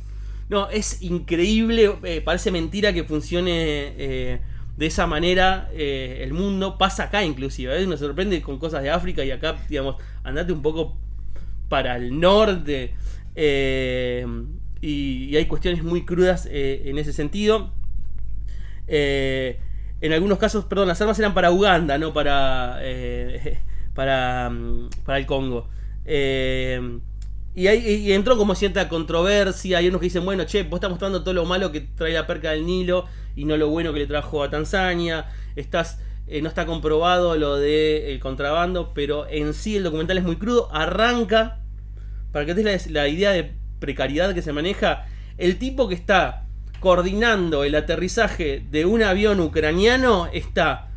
No, es increíble, eh, parece mentira que funcione eh, de esa manera eh, el mundo. Pasa acá inclusive, nos sorprende con cosas de África y acá, digamos, andate un poco para el norte. y, y hay cuestiones muy crudas en ese sentido. En algunos casos, perdón, las armas eran para Uganda, no para, para, mm, para el Congo. Eh, y, y entró como cierta controversia. Hay unos que dicen, bueno, che, vos estás mostrando todo lo malo que trae la perca del Nilo y no lo bueno que le trajo a Tanzania. Estás, eh, no está comprobado lo del el contrabando, pero en sí el documental es muy crudo. Arranca, para que te la idea de precariedad que se maneja, el tipo que está coordinando el aterrizaje de un avión ucraniano está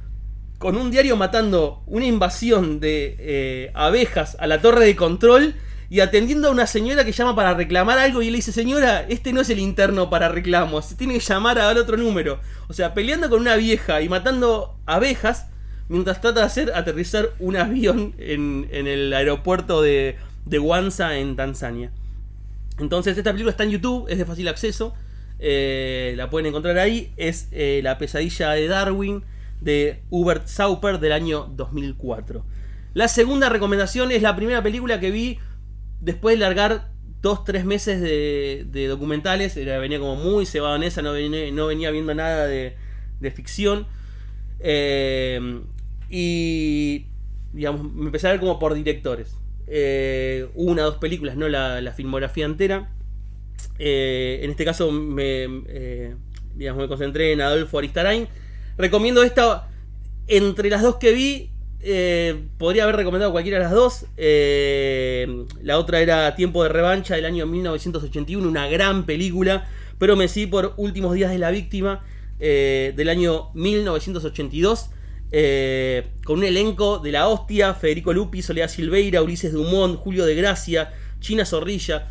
con un diario matando una invasión de eh, abejas a la torre de control y atendiendo a una señora que llama para reclamar algo y le dice, señora, este no es el interno para reclamos, se tiene que llamar al otro número. O sea, peleando con una vieja y matando abejas mientras trata de hacer aterrizar un avión en, en el aeropuerto de, de Wanza en Tanzania. Entonces esta película está en YouTube, es de fácil acceso, eh, la pueden encontrar ahí, es eh, La pesadilla de Darwin de Hubert Sauper del año 2004. La segunda recomendación es la primera película que vi después de largar dos, tres meses de, de documentales, era, venía como muy cebado en esa, no venía, no venía viendo nada de, ficción. Eh, y digamos, me empecé a ver como por directores. Eh, una, dos películas, no la, la filmografía entera. Eh, en este caso me, digamos, me concentré en Adolfo Aristarain. Recomiendo esta entre las dos que vi. Eh, podría haber recomendado cualquiera de las dos. Eh, la otra era Tiempo de Revancha del año 1981, una gran película. Pero me seguí por Últimos Días de la Víctima eh, del año 1982. eh, con un elenco de la hostia: Federico Lupi, Soledad Silveira, Ulises Dumont, Julio de Gracia, China Zorrilla.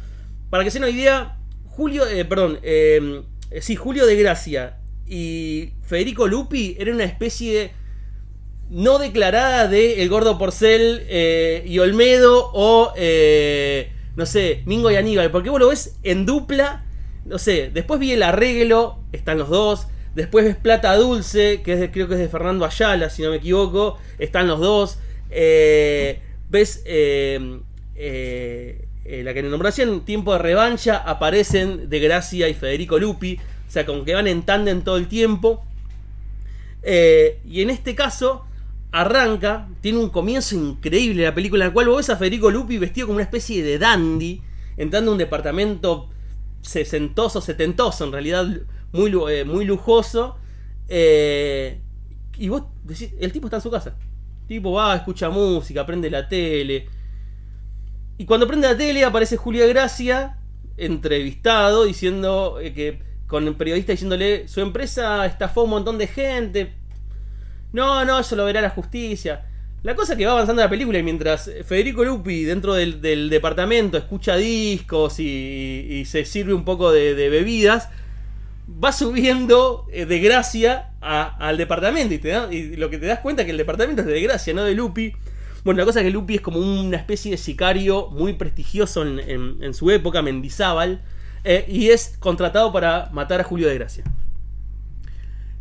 Para que se una idea, Julio, perdón, sí, Julio de Gracia y Federico Lupi eran una especie no declarada de El Gordo Porcel eh, y Olmedo o, eh, no sé, Mingo y Aníbal, porque vos lo ves en dupla, no sé, después vi El Arreglo, están los dos, después ves Plata Dulce, que es creo que es de Fernando Ayala, si no me equivoco, están los dos, eh, ves... la que nombraste en tiempo de revancha aparecen De Gracia y Federico Lupi. O sea, como que van en tándem todo el tiempo. Y en este caso, arranca, tiene un comienzo increíble la película, en la cual vos ves a Federico Lupi vestido como una especie de dandy, entrando a un departamento sesentoso, setentoso, en realidad muy, eh, muy lujoso. Eh, y vos decís, el tipo está en su casa. El tipo va, escucha música, prende la tele. Y cuando prende la tele aparece Julia Gracia, entrevistado, diciendo eh, que con el periodista diciéndole, su empresa estafó a un montón de gente. No, no, eso lo verá la justicia. La cosa es que va avanzando la película y mientras Federico Lupi dentro del, departamento escucha discos y, y se sirve un poco de, bebidas, va subiendo eh, de gracia al departamento y, te da- y lo que te das cuenta es que el departamento es de gracia, no de Lupi. Bueno, la cosa es que Lupi es como una especie de sicario muy prestigioso en su época, Mendizábal, eh, y es contratado para matar a Julio de Gracia.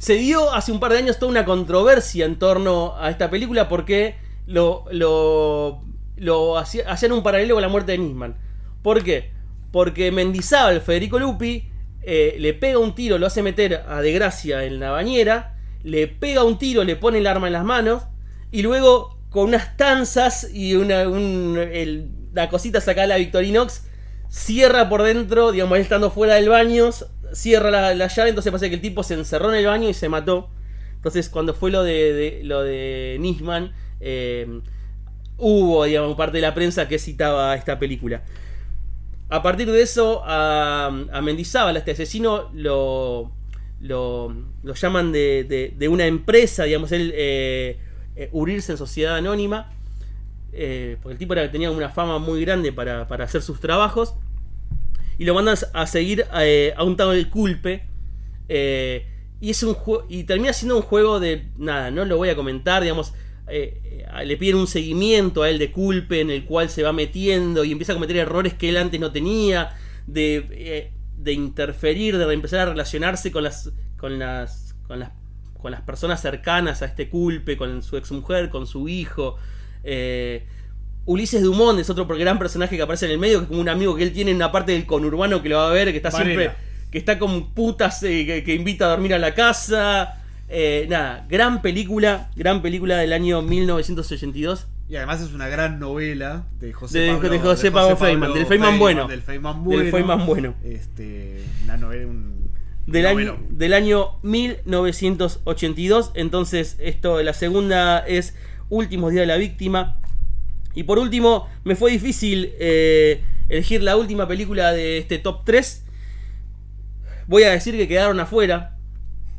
Se dio hace un par de años toda una controversia en torno a esta película porque lo, lo, lo hacía- hacían un paralelo con la muerte de Nisman. ¿Por qué? Porque Mendizábal, Federico Lupi, eh, le pega un tiro, lo hace meter a De Gracia en la bañera, le pega un tiro, le pone el arma en las manos, y luego con unas tanzas y una, la cosita sacada de la Victorinox, cierra por dentro, digamos, estando fuera del baño, cierra la, la llave, entonces pasa que el tipo se encerró en el baño y se mató. Entonces, cuando fue lo de, lo de Nisman, eh, hubo, digamos, parte de la prensa que citaba esta película. A partir de eso, a, Mendizábal, este asesino, lo, lo, llaman de, de- de una empresa, digamos, él eh, eh, unirse en sociedad anónima, eh, porque el tipo era, tenía una fama muy grande para, para hacer sus trabajos, y lo mandan a seguir eh, a un tal culpe, eh, y es un y termina siendo un juego de nada, no lo voy a comentar, digamos, eh, le piden un seguimiento a él de culpe en el cual se va metiendo y empieza a cometer errores que él antes no tenía, de, de interferir, de empezar a relacionarse con las con las con las con las personas cercanas a este culpe, con su exmujer, con su hijo. Ulises Dumont es otro gran personaje que aparece en el medio, que es como un amigo que él tiene en una parte del conurbano que lo va a ver, que está Varela. siempre que está con putas eh, que, que invita a dormir a la casa. Eh, nada, gran película, gran película del año 1982. Y además es una gran novela de José De- Pablo, de José Pablo Feynman, del Feynman bueno. Del Feynman Del bueno. Feynman bueno. Este, una novela, un Del año, del año 1982. Entonces, esto, la segunda es Últimos días de la víctima. Y por último, me fue difícil eh, elegir la última película de este top 3. Voy a decir que quedaron afuera.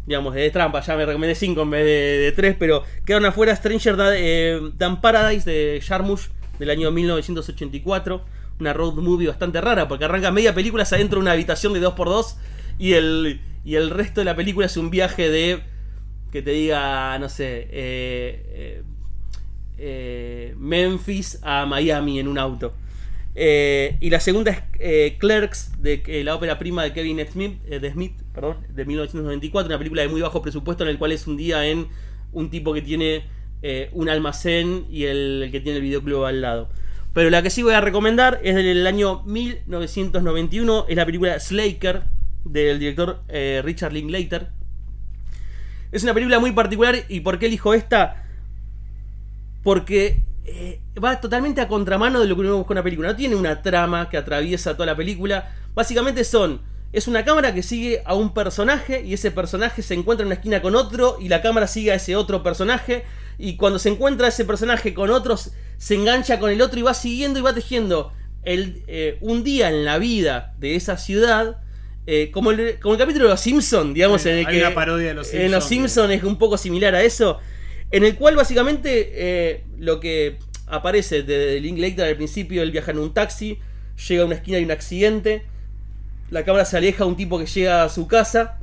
Digamos, de trampa, ya me recomendé 5 en vez de 3, pero quedaron afuera Stranger eh, Than Paradise de Jarmusch del año 1984. Una road movie bastante rara, porque arranca media película adentro de una habitación de 2x2 y el, y el resto de la película es un viaje de, que te diga, no sé, eh, eh, Memphis a Miami en un auto. Eh, y la segunda es eh, Clerks, de la ópera prima de Kevin Smith, de Smith, perdón, de 1994, una película de muy bajo presupuesto en el cual es un día en un tipo que tiene un almacén y el, que tiene el videoclub al lado. Pero la que sí voy a recomendar es del año 1991, es la película Slaker del director Richard Linklater. Es una película muy particular y ¿por qué elijo esta? Porque eh, va totalmente a contramano de lo que uno busca en una película. No tiene una trama que atraviesa toda la película. Básicamente son. Es una cámara que sigue a un personaje y ese personaje se encuentra en una esquina con otro y la cámara sigue a ese otro personaje y cuando se encuentra ese personaje con otros se engancha con el otro y va siguiendo y va tejiendo el, eh, un día en la vida de esa ciudad eh, como, el, como el capítulo de Los Simpsons, digamos, en el hay que una parodia de Los en Los Simpson, Simpsons es un poco similar a eso, en el cual básicamente eh, lo que aparece de Linklater al principio, él viaja en un taxi, llega a una esquina y un accidente, la cámara se aleja a un tipo que llega a su casa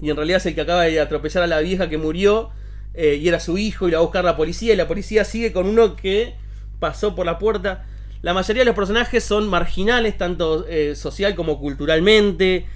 y en realidad es el que acaba de atropellar a la vieja que murió eh, y era su hijo y la va a buscar la policía y la policía sigue con uno que pasó por la puerta. La mayoría de los personajes son marginales, tanto eh, social como culturalmente.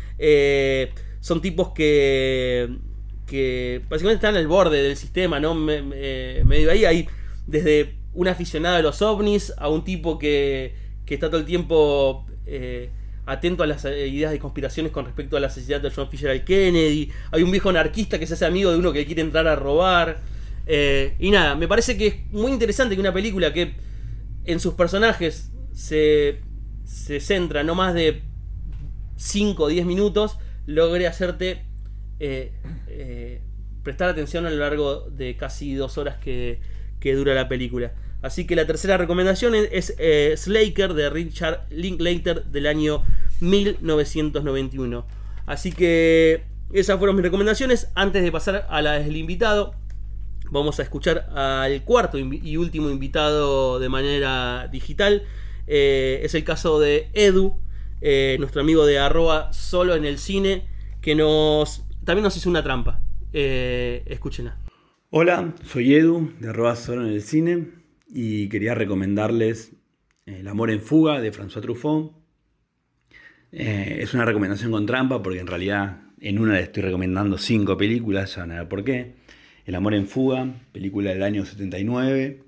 son tipos que, que básicamente están al borde del sistema, ¿no? Me- me- medio ahí hay desde un aficionado a los ovnis a un tipo que, que está todo el tiempo eh, atento a las eh, ideas de conspiraciones con respecto al asesinato de John Fisher al Kennedy. Hay un viejo anarquista que se hace amigo de uno que quiere entrar a robar. Eh, y nada, me parece que es muy interesante que una película que en sus personajes se, se centra no más de 5 o 10 minutos, logre hacerte eh, eh, prestar atención a lo largo de casi dos horas que, dura la película. Así que la tercera recomendación es, eh, Slaker de Richard Linklater del año 1991. Así que esas fueron mis recomendaciones. Antes de pasar a la del invitado, vamos a escuchar al cuarto y último invitado de manera digital. Es el caso de Edu, nuestro amigo de arroba solo en el cine, que nos también nos hizo una trampa. Eh, escúchenla. Hola, soy Edu de arroba solo en el cine y quería recomendarles eh, El amor en fuga de François Truffaut. Eh, es una recomendación con trampa porque en realidad en una le estoy recomendando cinco películas, ya van a ver por qué. El amor en fuga, película del año 79,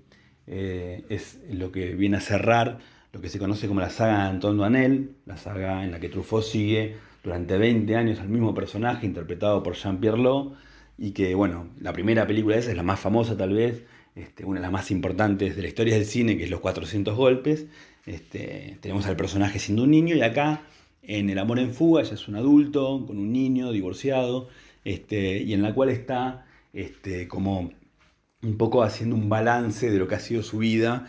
eh, es lo que viene a cerrar lo que se conoce como la saga de Antoine Duanel, la saga en la que Truffaut sigue durante 20 años al mismo personaje interpretado por Jean-Pierre Law y que, bueno, la primera película esa es la más famosa tal vez, este, una de las más importantes de la historia del cine, que es Los 400 Golpes. Este, tenemos al personaje siendo un niño y acá en El Amor en Fuga ella es un adulto con un niño divorciado este, y en la cual está como un poco haciendo un balance de lo que ha sido su vida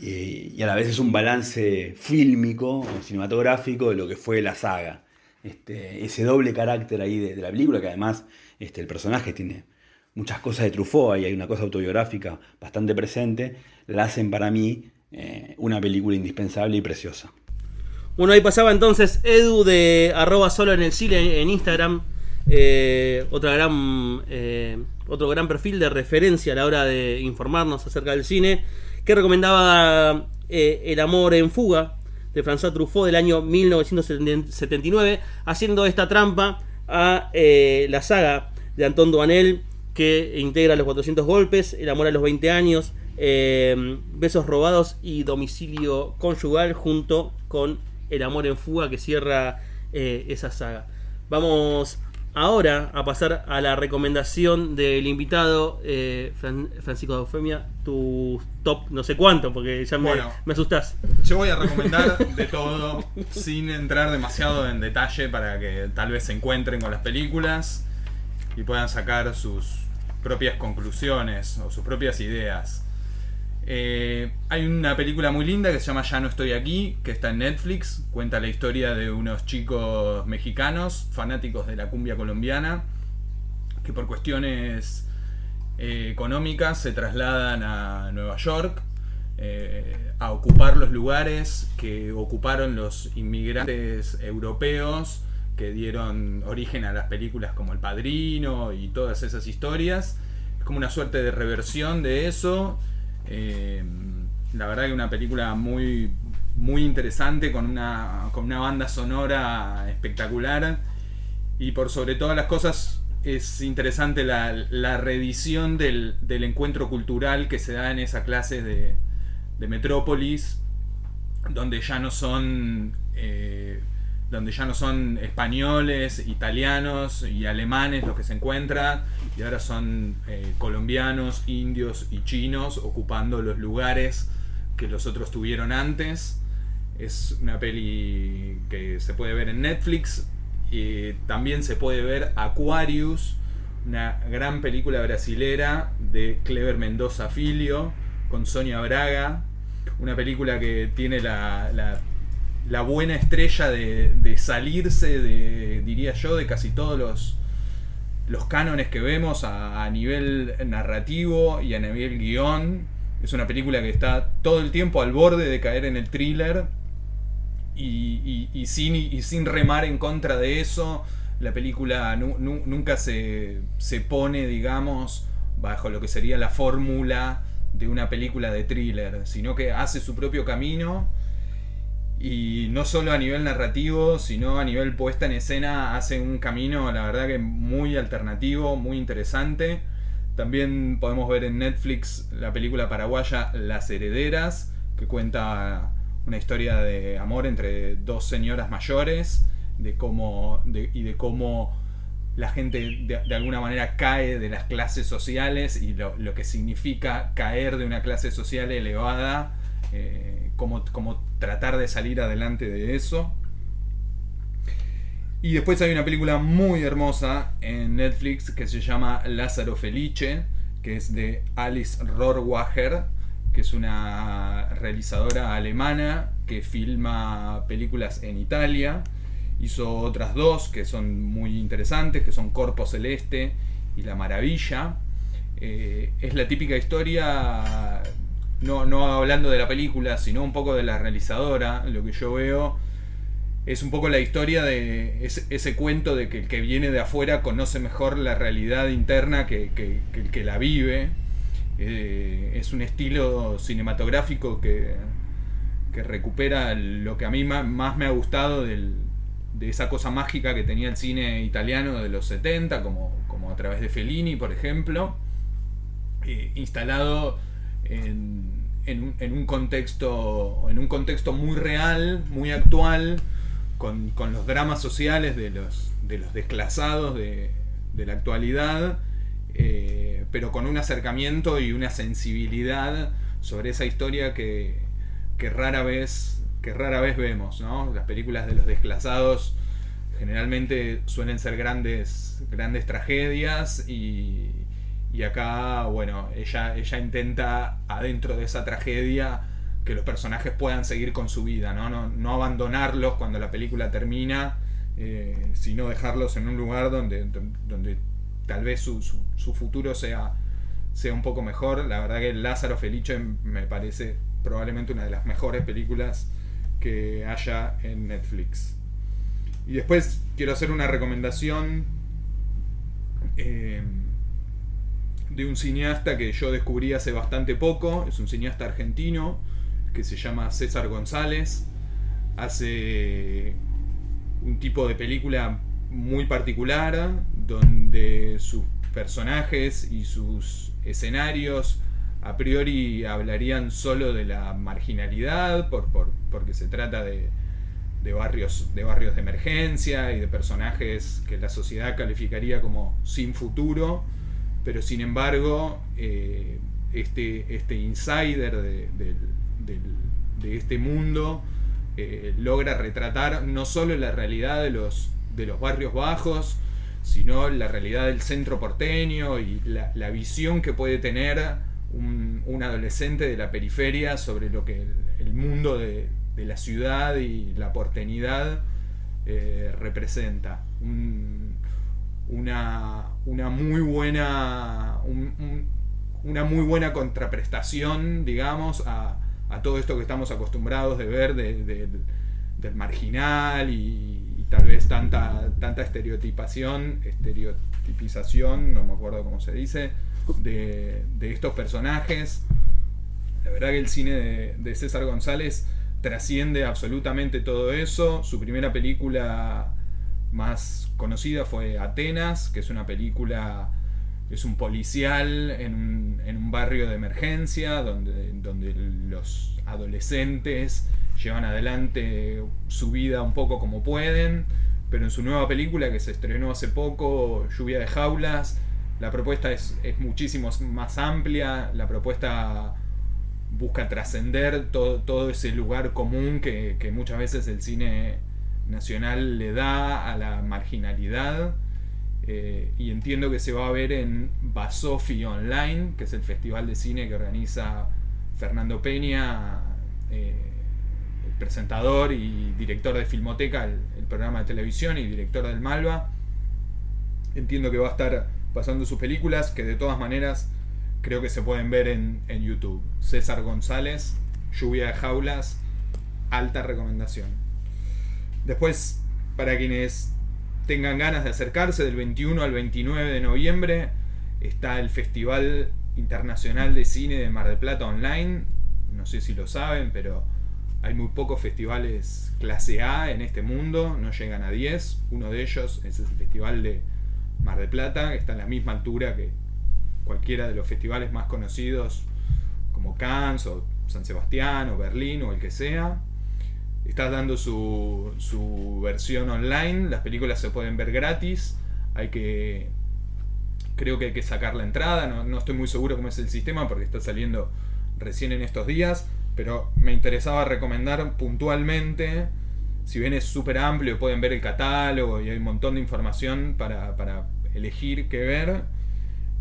eh, y a la vez es un balance fílmico cinematográfico de lo que fue la saga. Este, ese doble carácter ahí de, la película, que además este, el personaje tiene muchas cosas de Truffaut y hay una cosa autobiográfica bastante presente, la hacen para mí eh, una película indispensable y preciosa. Bueno, ahí pasaba entonces Edu de arroba solo en el cine en Instagram. Eh, gran, otro gran perfil de referencia a la hora de informarnos acerca del cine que recomendaba eh, El amor en fuga de François Truffaut del año 1979, haciendo esta trampa a eh, la saga de Anton Duanel que integra los 400 golpes, El amor a los 20 años, eh, Besos robados y Domicilio conyugal junto con El amor en fuga que cierra esa saga. Vamos ahora a pasar a la recomendación del invitado eh, Francisco de Eufemia, tu top no sé cuánto, porque ya me, me asustás. Yo voy a recomendar de todo, sin entrar demasiado en detalle para que tal vez se encuentren con las películas y puedan sacar sus propias conclusiones o sus propias ideas. Eh, hay una película muy linda que se llama Ya no estoy aquí, que está en Netflix. Cuenta la historia de unos chicos mexicanos, fanáticos de la cumbia colombiana, que por cuestiones eh, económicas se trasladan a Nueva York eh, a ocupar los lugares que ocuparon los inmigrantes europeos que dieron origen a las películas como El Padrino y todas esas historias. Es como una suerte de reversión de eso eh, la verdad que una película muy, muy interesante con una, con una banda sonora espectacular. Y por sobre todas las cosas es interesante la, reedición del, encuentro cultural que se da en esa clase de, de Metrópolis, donde ya no son eh, donde ya no son españoles, italianos y alemanes los que se encuentran, y ahora son eh, colombianos, indios y chinos ocupando los lugares que los otros tuvieron antes. Es una peli que se puede ver en Netflix y también se puede ver Aquarius, una gran película brasilera de Clever Mendoza Filio con Sonia Braga, una película que tiene la, la la buena estrella de, salirse de, diría yo, de casi todos los, cánones que vemos a, nivel narrativo y a nivel guion. Es una película que está todo el tiempo al borde de caer en el thriller y, sin, remar en contra de eso. La película nunca se, se pone, digamos, bajo lo que sería la fórmula de una película de thriller, sino que hace su propio camino y no solo a nivel narrativo, sino a nivel puesta en escena, hace un camino, la verdad que muy alternativo, muy interesante. También podemos ver en Netflix la película paraguaya Las Herederas, que cuenta una historia de amor entre dos señoras mayores de cómo, y de cómo la gente de, alguna manera cae de las clases sociales y lo, lo que significa caer de una clase social elevada. Eh, cómo, tratar de salir adelante de eso. Y después hay una película muy hermosa en Netflix que se llama Lázaro Felice, que es de Alice Rohrwacher, que es una realizadora alemana que filma películas en Italia. Hizo otras dos que son muy interesantes, que son Corpo Celeste y La Maravilla. Eh, es la típica historia no, no hablando de la película, sino un poco de la realizadora, lo que yo veo es un poco la historia de ese, cuento de que el que viene de afuera conoce mejor la realidad interna que, el que la vive. Eh, es un estilo cinematográfico que, que, recupera lo que a mí más, me ha gustado de esa cosa mágica que tenía el cine italiano de los 70, como, como a través de Fellini, por ejemplo, eh, instalado en, un contexto en un contexto muy real, muy actual, con, con los dramas sociales de los, de los desclasados de, de la actualidad, eh, pero con un acercamiento y una sensibilidad sobre esa historia que, que rara vez que rara vez vemos, ¿no? Las películas de los desclasados generalmente suelen ser grandes, grandes tragedias y, y acá, bueno, ella, ella intenta adentro de esa tragedia que los personajes puedan seguir con su vida, no, no, no abandonarlos cuando la película termina, eh, sino dejarlos en un lugar donde, donde tal vez su, su, futuro sea, sea un poco mejor. La verdad que Lázaro Felice me parece probablemente una de las mejores películas que haya en Netflix. Y después quiero hacer una recomendación eh, de un cineasta que yo descubrí hace bastante poco. Es un cineasta argentino que se llama César González. Hace un tipo de película muy particular donde sus personajes y sus escenarios a priori hablarían solo de la marginalidad por, por, porque se trata de, de, barrios, de barrios de emergencia y de personajes que la sociedad calificaría como sin futuro, pero sin embargo eh, este, este insider de, de, este mundo eh, logra retratar no solo la realidad de los, de los barrios bajos, sino la realidad del centro porteño y la, visión que puede tener un, adolescente de la periferia sobre lo que el, mundo de, la ciudad y la porteñidad eh, representa. Una, una, muy buena. Un, una muy buena contraprestación, digamos, a, todo esto que estamos acostumbrados de ver de, de, del marginal y, tal vez tanta, tanta estereotipación, estereotipización, no me acuerdo cómo se dice, de, estos personajes. La verdad que el cine de, César González trasciende absolutamente todo eso. Su primera película más conocida fue Atenas, que es una película, es un policial en un, en un barrio de emergencia, donde, donde los adolescentes llevan adelante su vida un poco como pueden. Pero en su nueva película que se estrenó hace poco, Lluvia de Jaulas, la propuesta es, es muchísimo más amplia, la propuesta busca trascender todo, todo, ese lugar común que, que, muchas veces el cine nacional le da a la marginalidad. Eh, y entiendo que se va a ver en Basofi Online, que es el festival de cine que organiza Fernando Peña, eh, el presentador y director de Filmoteca, el, programa de televisión y director del Malva. Entiendo que va a estar pasando sus películas, que de todas maneras creo que se pueden ver en, en, YouTube. César González, Lluvia de Jaulas, alta recomendación. Después, para quienes tengan ganas de acercarse, del 21 al 29 de noviembre está el Festival Internacional de Cine de Mar del Plata Online. No sé si lo saben, pero hay muy pocos festivales clase A en este mundo, no llegan a 10. Uno de ellos es el Festival de Mar del Plata, que está a la misma altura que cualquiera de los festivales más conocidos como Cannes o San Sebastián o Berlín o el que sea. Está dando su, su versión online, las películas se pueden ver gratis, hay que... Creo que hay que sacar la entrada, no, no estoy muy seguro cómo es el sistema porque está saliendo recién en estos días, pero me interesaba recomendar puntualmente, si bien es súper amplio, pueden ver el catálogo y hay un montón de información para, para elegir qué ver.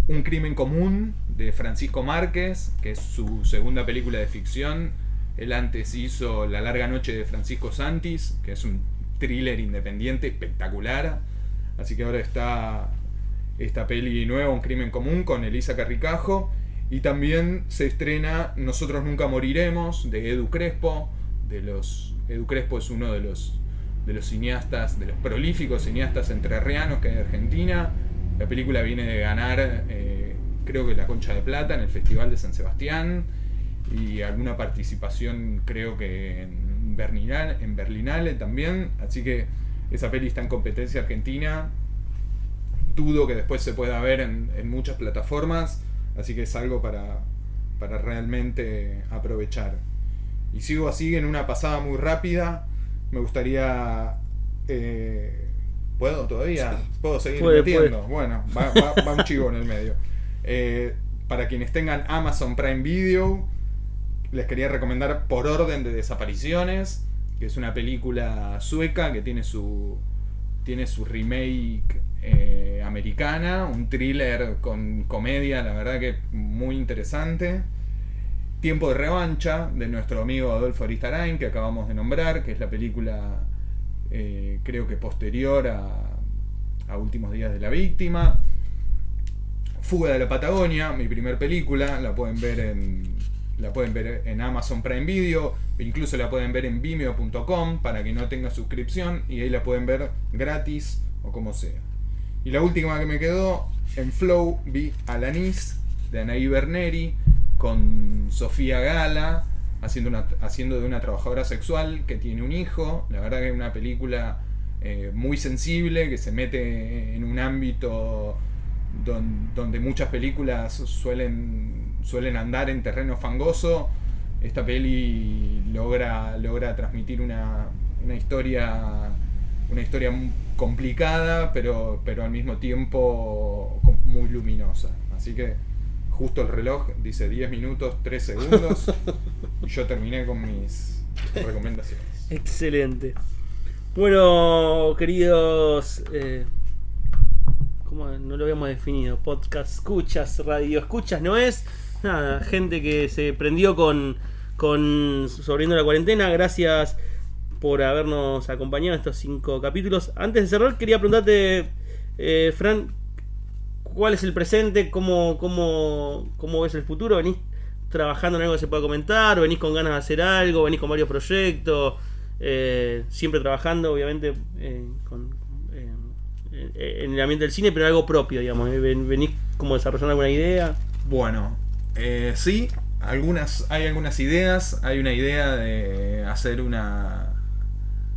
Un crimen común de Francisco Márquez, que es su segunda película de ficción. Él antes hizo La larga noche de Francisco Santis, que es un thriller independiente espectacular. Así que ahora está esta peli nueva, Un crimen común, con Elisa Carricajo. Y también se estrena Nosotros nunca moriremos, de Edu Crespo. De los, Edu Crespo es uno de los, de los cineastas, de los prolíficos cineastas entrerrianos que hay en Argentina la película viene de ganar, eh, creo que la Concha de Plata en el Festival de San Sebastián y alguna participación, creo que en, Berlinale, en Berlinale también. Así que esa peli está en competencia argentina. Dudo que después se pueda ver en, en muchas plataformas, así que es algo para, para realmente aprovechar. Y sigo así en una pasada muy rápida. Me gustaría... eh, ¿Puedo todavía? ¿Puedo seguir Puede, metiendo? Bueno, va, va- va un chivo en el medio. Eh, para quienes tengan Amazon Prime Video, les quería recomendar Por Orden de Desapariciones, que es una película sueca que tiene su, tiene su remake eh, americana, un thriller con comedia, la verdad que muy interesante. Tiempo de revancha de nuestro amigo Adolfo Aristarain, que acabamos de nombrar, que es la película eh, creo que posterior a, a Últimos Días de la Víctima. Fuga de la Patagonia, mi primer película, la pueden ver en, la pueden ver en Amazon Prime Video, incluso la pueden ver en vimeo.com para que no tenga suscripción y ahí la pueden ver gratis o como sea. Y la última que me quedó, en Flow vi Alanis de Anaí Berneri con Sofía Gala haciendo, una, haciendo de una trabajadora sexual que tiene un hijo. La verdad que es una película eh, muy sensible que se mete en un ámbito don- donde muchas películas suelen, suelen andar en terreno fangoso. Esta peli logra, logra transmitir una, una historia una historia complicada, pero, pero al mismo tiempo muy luminosa. Así que justo el reloj dice 10 minutos, 3 segundos, y yo terminé con mis recomendaciones. Excelente. Bueno, queridos. Eh, ¿Cómo no lo habíamos definido? Podcast escuchas, radio escuchas, ¿no es? Nada, gente que se prendió con, con Sobreviviendo la Cuarentena. Gracias por habernos acompañado en estos cinco capítulos. Antes de cerrar, quería preguntarte, eh, Fran, ¿cuál es el presente? ¿Cómo, cómo, ¿Cómo ves el futuro? ¿Venís trabajando en algo que se pueda comentar? ¿Venís con ganas de hacer algo? ¿Venís con varios proyectos? Eh, siempre trabajando, obviamente, eh, con, eh, en el ambiente del cine, pero algo propio, digamos. Ven- ¿Venís como desarrollando alguna idea? Bueno, eh, sí, algunas, hay algunas ideas. Hay una idea de hacer una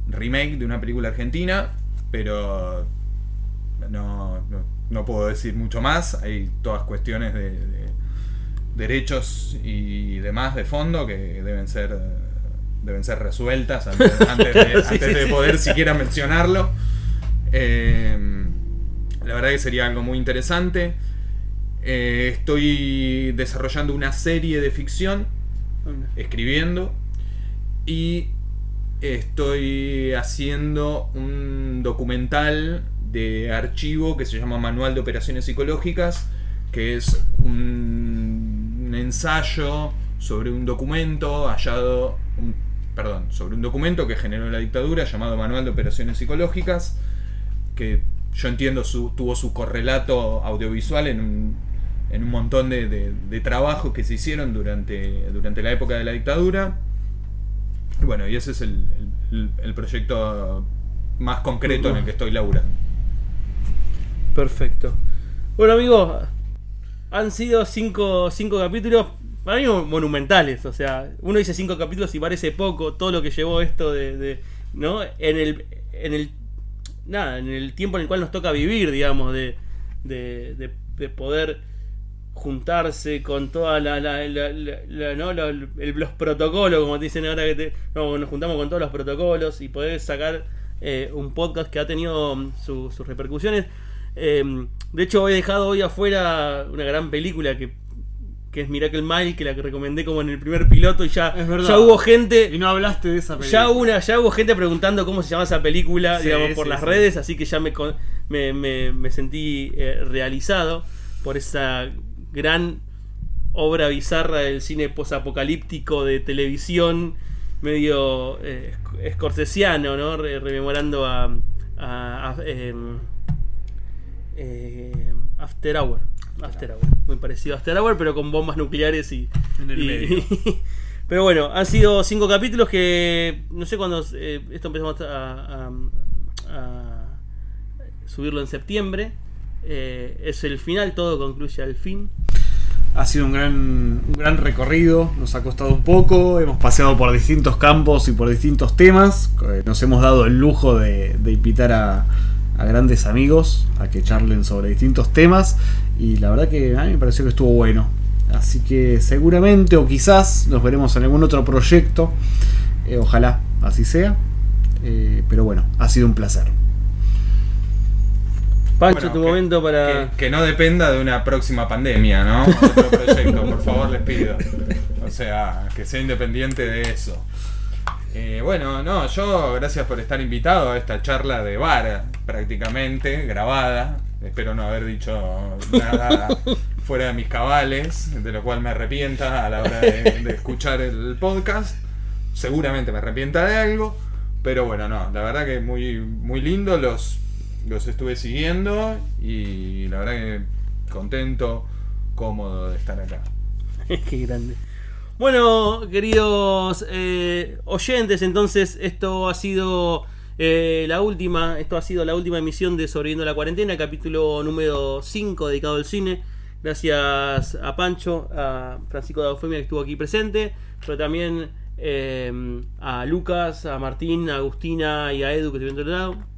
remake de una película argentina, pero no, no, no puedo decir mucho más. Hay todas cuestiones de, de derechos y demás de fondo que deben ser deben ser resueltas antes, antes de, Sí, antes sí, de sí. poder siquiera mencionarlo. Eh, la verdad que sería algo muy interesante. Eh, estoy desarrollando una serie de ficción, escribiendo, y estoy haciendo un documental de archivo que se llama Manual de Operaciones Psicológicas, que es un, un ensayo sobre un documento hallado, un- perdón, sobre un documento que generó la dictadura llamado Manual de Operaciones Psicológicas, que yo entiendo su, tuvo su correlato audiovisual en un, en un montón de, de- trabajos que se hicieron durante, durante la época de la dictadura. Bueno, y ese es el, el- proyecto más concreto en el que estoy laburando. Perfecto. Bueno, amigos, han sido cinco, cinco capítulos, para mí monumentales. O sea, uno dice cinco capítulos y parece poco todo lo que llevó esto de. ¿No? En el. En el. Nada, en el tiempo en el cual nos toca vivir, digamos, de, de- de poder juntarse con toda la, la- la- la- la- ¿no? Los protocolos, como te dicen ahora que te- no, nos juntamos con todos los protocolos y poder sacar eh, un podcast que ha tenido mm, su- sus repercusiones. Eh, de hecho, he dejado hoy afuera una gran película que, que es Miracle Mile, que la que recomendé como en el primer piloto y ya, ya hubo gente. Y no hablaste de esa película. Ya, una, ya hubo gente preguntando cómo se llama esa película, Sí, digamos, por sí, las sí. redes, así que ya me, me, me- me sentí eh, realizado por esa gran obra bizarra del cine posapocalíptico de televisión, medio eh, ¿no? Re- rememorando a, a- a- em, eh, After Hour. After Hour. Muy parecido a After Hour, pero con bombas nucleares y. En el y- medio. pero bueno, han sido cinco capítulos que. No sé cuándo. eh, esto empezamos a- a subirlo en septiembre. Eh, es el final, todo concluye al fin. Ha sido un gran, un gran recorrido, nos ha costado un poco, hemos paseado por distintos campos y por distintos temas, eh, nos hemos dado el lujo de, invitar a, a grandes amigos a que charlen sobre distintos temas y la verdad que a mí me pareció que estuvo bueno. Así que seguramente o quizás nos veremos en algún otro proyecto. Eh, ojalá así sea. Pero bueno, ha sido un placer. Pancho, Bueno, tu que- momento para. Que, que no dependa de una próxima pandemia, ¿no? Otro proyecto, por favor, les pido. O sea, que sea independiente de eso. Eh, bueno, no, yo gracias por estar invitado a esta charla de bar, prácticamente, grabada. Espero no haber dicho nada fuera de mis cabales, de lo cual me arrepienta a la hora de, de escuchar el podcast. Seguramente me arrepienta de algo, pero bueno, no, la verdad que muy, muy lindo, los, los estuve siguiendo y la verdad que contento, cómodo de estar acá. Qué grande. Bueno, queridos eh, oyentes, entonces esto ha sido eh, la última, esto ha sido la última emisión de Sobreviviendo la Cuarentena, capítulo número 5 dedicado al cine. Gracias a Pancho, a Francisco de Eufemia que estuvo aquí presente, pero también eh, a Lucas, a Martín, a Agustina y a Edu que estuvieron.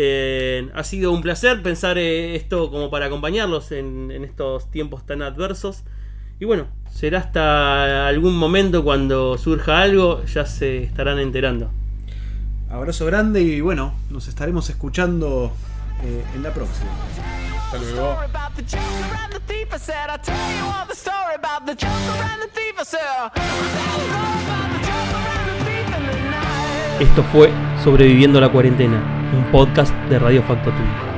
Eh, ha sido un placer pensar eh, esto como para acompañarlos en, en estos tiempos tan adversos. Y bueno, será hasta algún momento cuando surja algo, ya se estarán enterando. Abrazo grande y bueno, nos estaremos escuchando eh, en la próxima. Hasta luego. Esto fue Sobreviviendo la Cuarentena, un podcast de Radio Factotum.